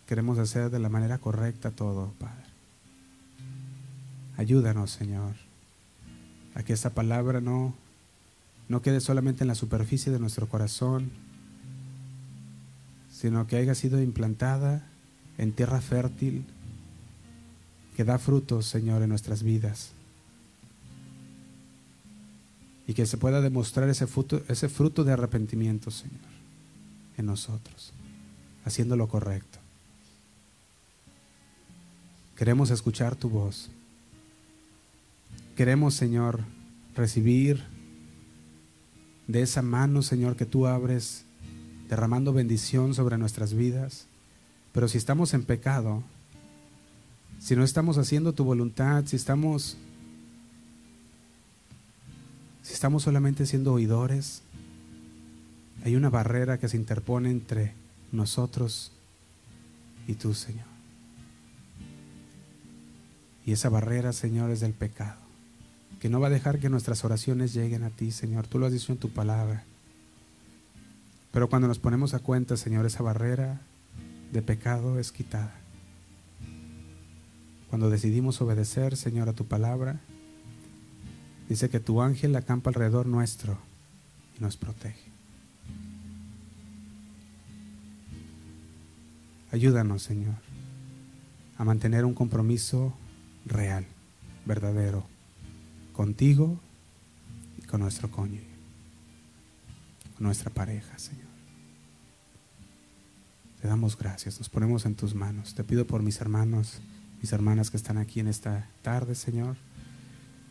Queremos hacer de la manera correcta todo, Padre. Ayúdanos, Señor, a que esta palabra no no quede solamente en la superficie de nuestro corazón, sino que haya sido implantada en tierra fértil, que da frutos, Señor, en nuestras vidas. Y que se pueda demostrar ese fruto, ese fruto de arrepentimiento, Señor, en nosotros, haciendo lo correcto. Queremos escuchar tu voz. Queremos, Señor, recibir de esa mano, Señor, que tú abres, derramando bendición sobre nuestras vidas. Pero si estamos en pecado, si no estamos haciendo tu voluntad, si estamos si estamos solamente siendo oidores, hay una barrera que se interpone entre nosotros y tú, Señor. Y esa barrera, Señor, es del pecado que no va a dejar que nuestras oraciones lleguen a ti, Señor. Tú lo has dicho en tu palabra. Pero cuando nos ponemos a cuenta, Señor, esa barrera de pecado es quitada. Cuando decidimos obedecer, Señor, a tu palabra, dice que tu ángel acampa alrededor nuestro y nos protege. Ayúdanos, Señor, a mantener un compromiso real, verdadero, contigo y con nuestro cónyuge, con nuestra pareja, Señor. Te damos gracias, nos ponemos en tus manos. Te pido por mis hermanos, mis hermanas que están aquí en esta tarde, Señor.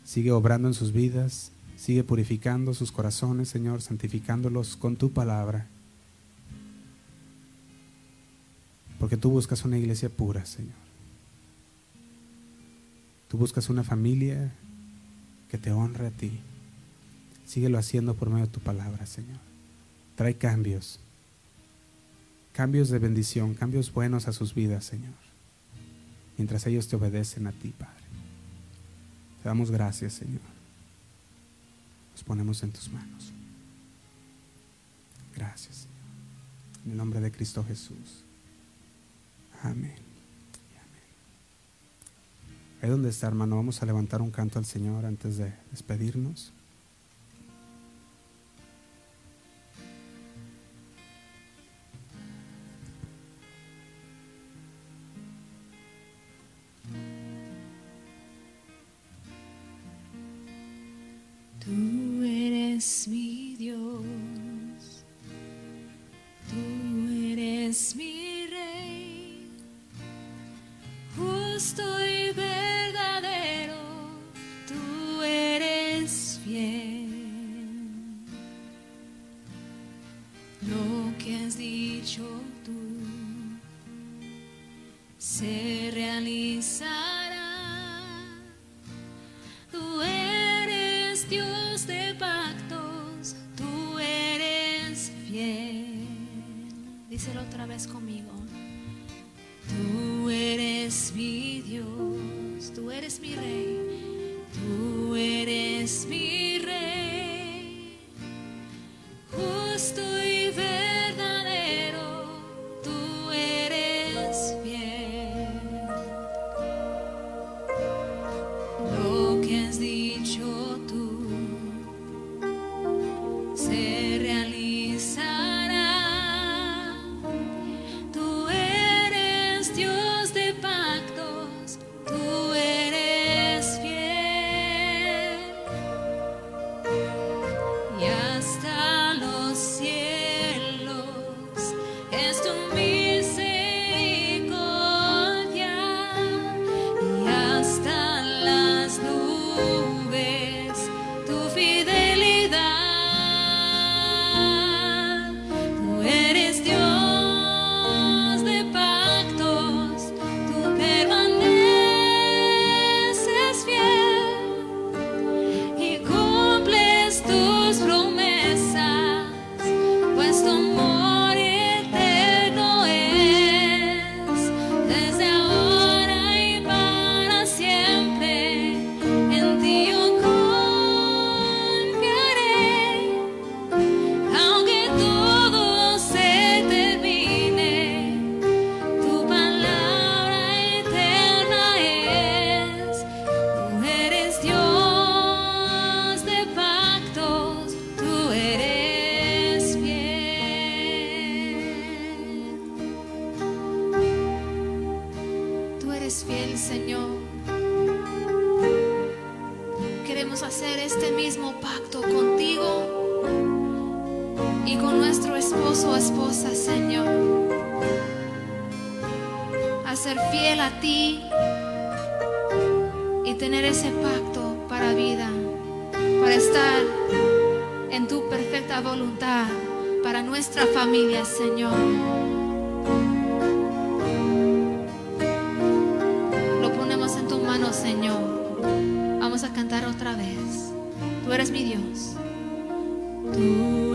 Sigue obrando en sus vidas, sigue purificando sus corazones, Señor, santificándolos con tu palabra. Porque tú buscas una iglesia pura, Señor. Tú buscas una familia que te honre a ti. Síguelo haciendo por medio de tu palabra, Señor. Trae cambios. Cambios de bendición, cambios buenos a sus vidas, Señor. Mientras ellos te obedecen a ti, Padre. Te damos gracias, Señor. Nos ponemos en tus manos. Gracias, Señor. En el nombre de Cristo Jesús. Amén. Amén. Ahí donde está, hermano, vamos a levantar un canto al Señor antes de despedirnos. Tú eres mi Dios, tú eres mi Dios. Dios de pactos, tú eres fiel. Díselo otra vez conmigo. Tú eres mi Dios, tú eres mi rey, tú eres mi para estar en tu perfecta voluntad para nuestra familia, Señor. Lo ponemos en tu mano, Señor. Vamos a cantar otra vez. Tú eres mi Dios. Tú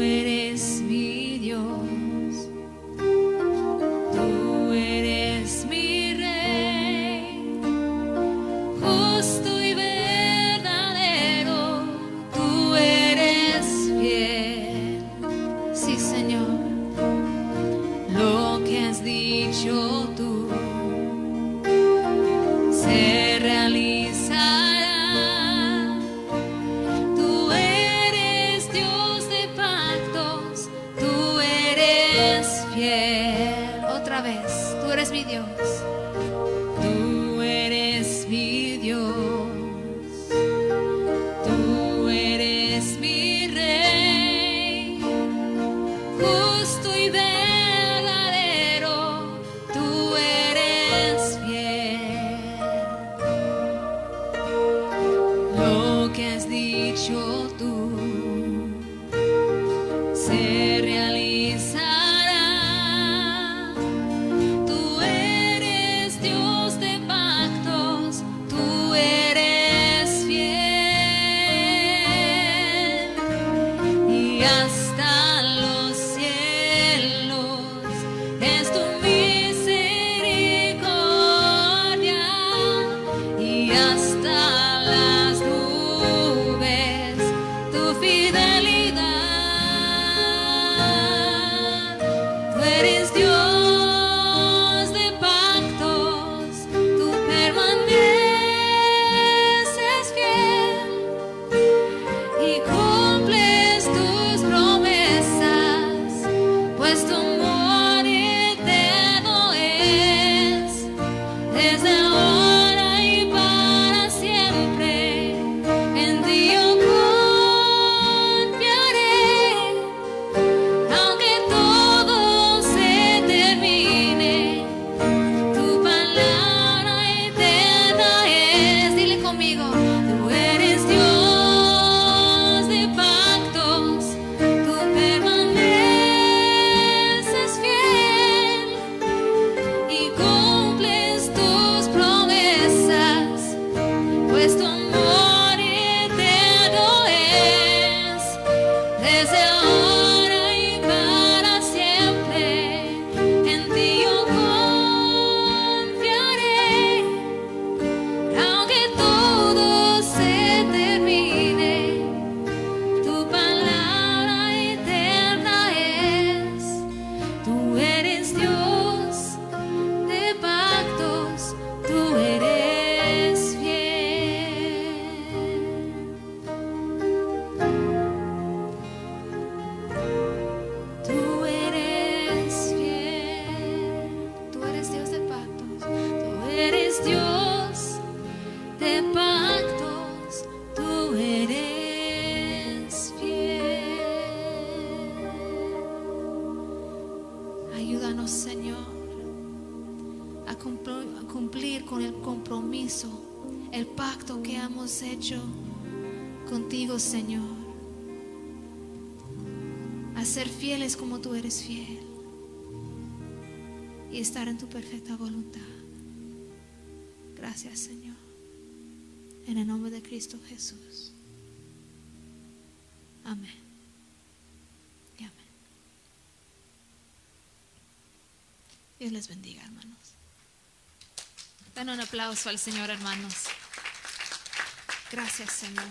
Jesús. Amén. Y amén. Dios les bendiga, hermanos. Dan un aplauso al Señor, hermanos. Gracias, Señor.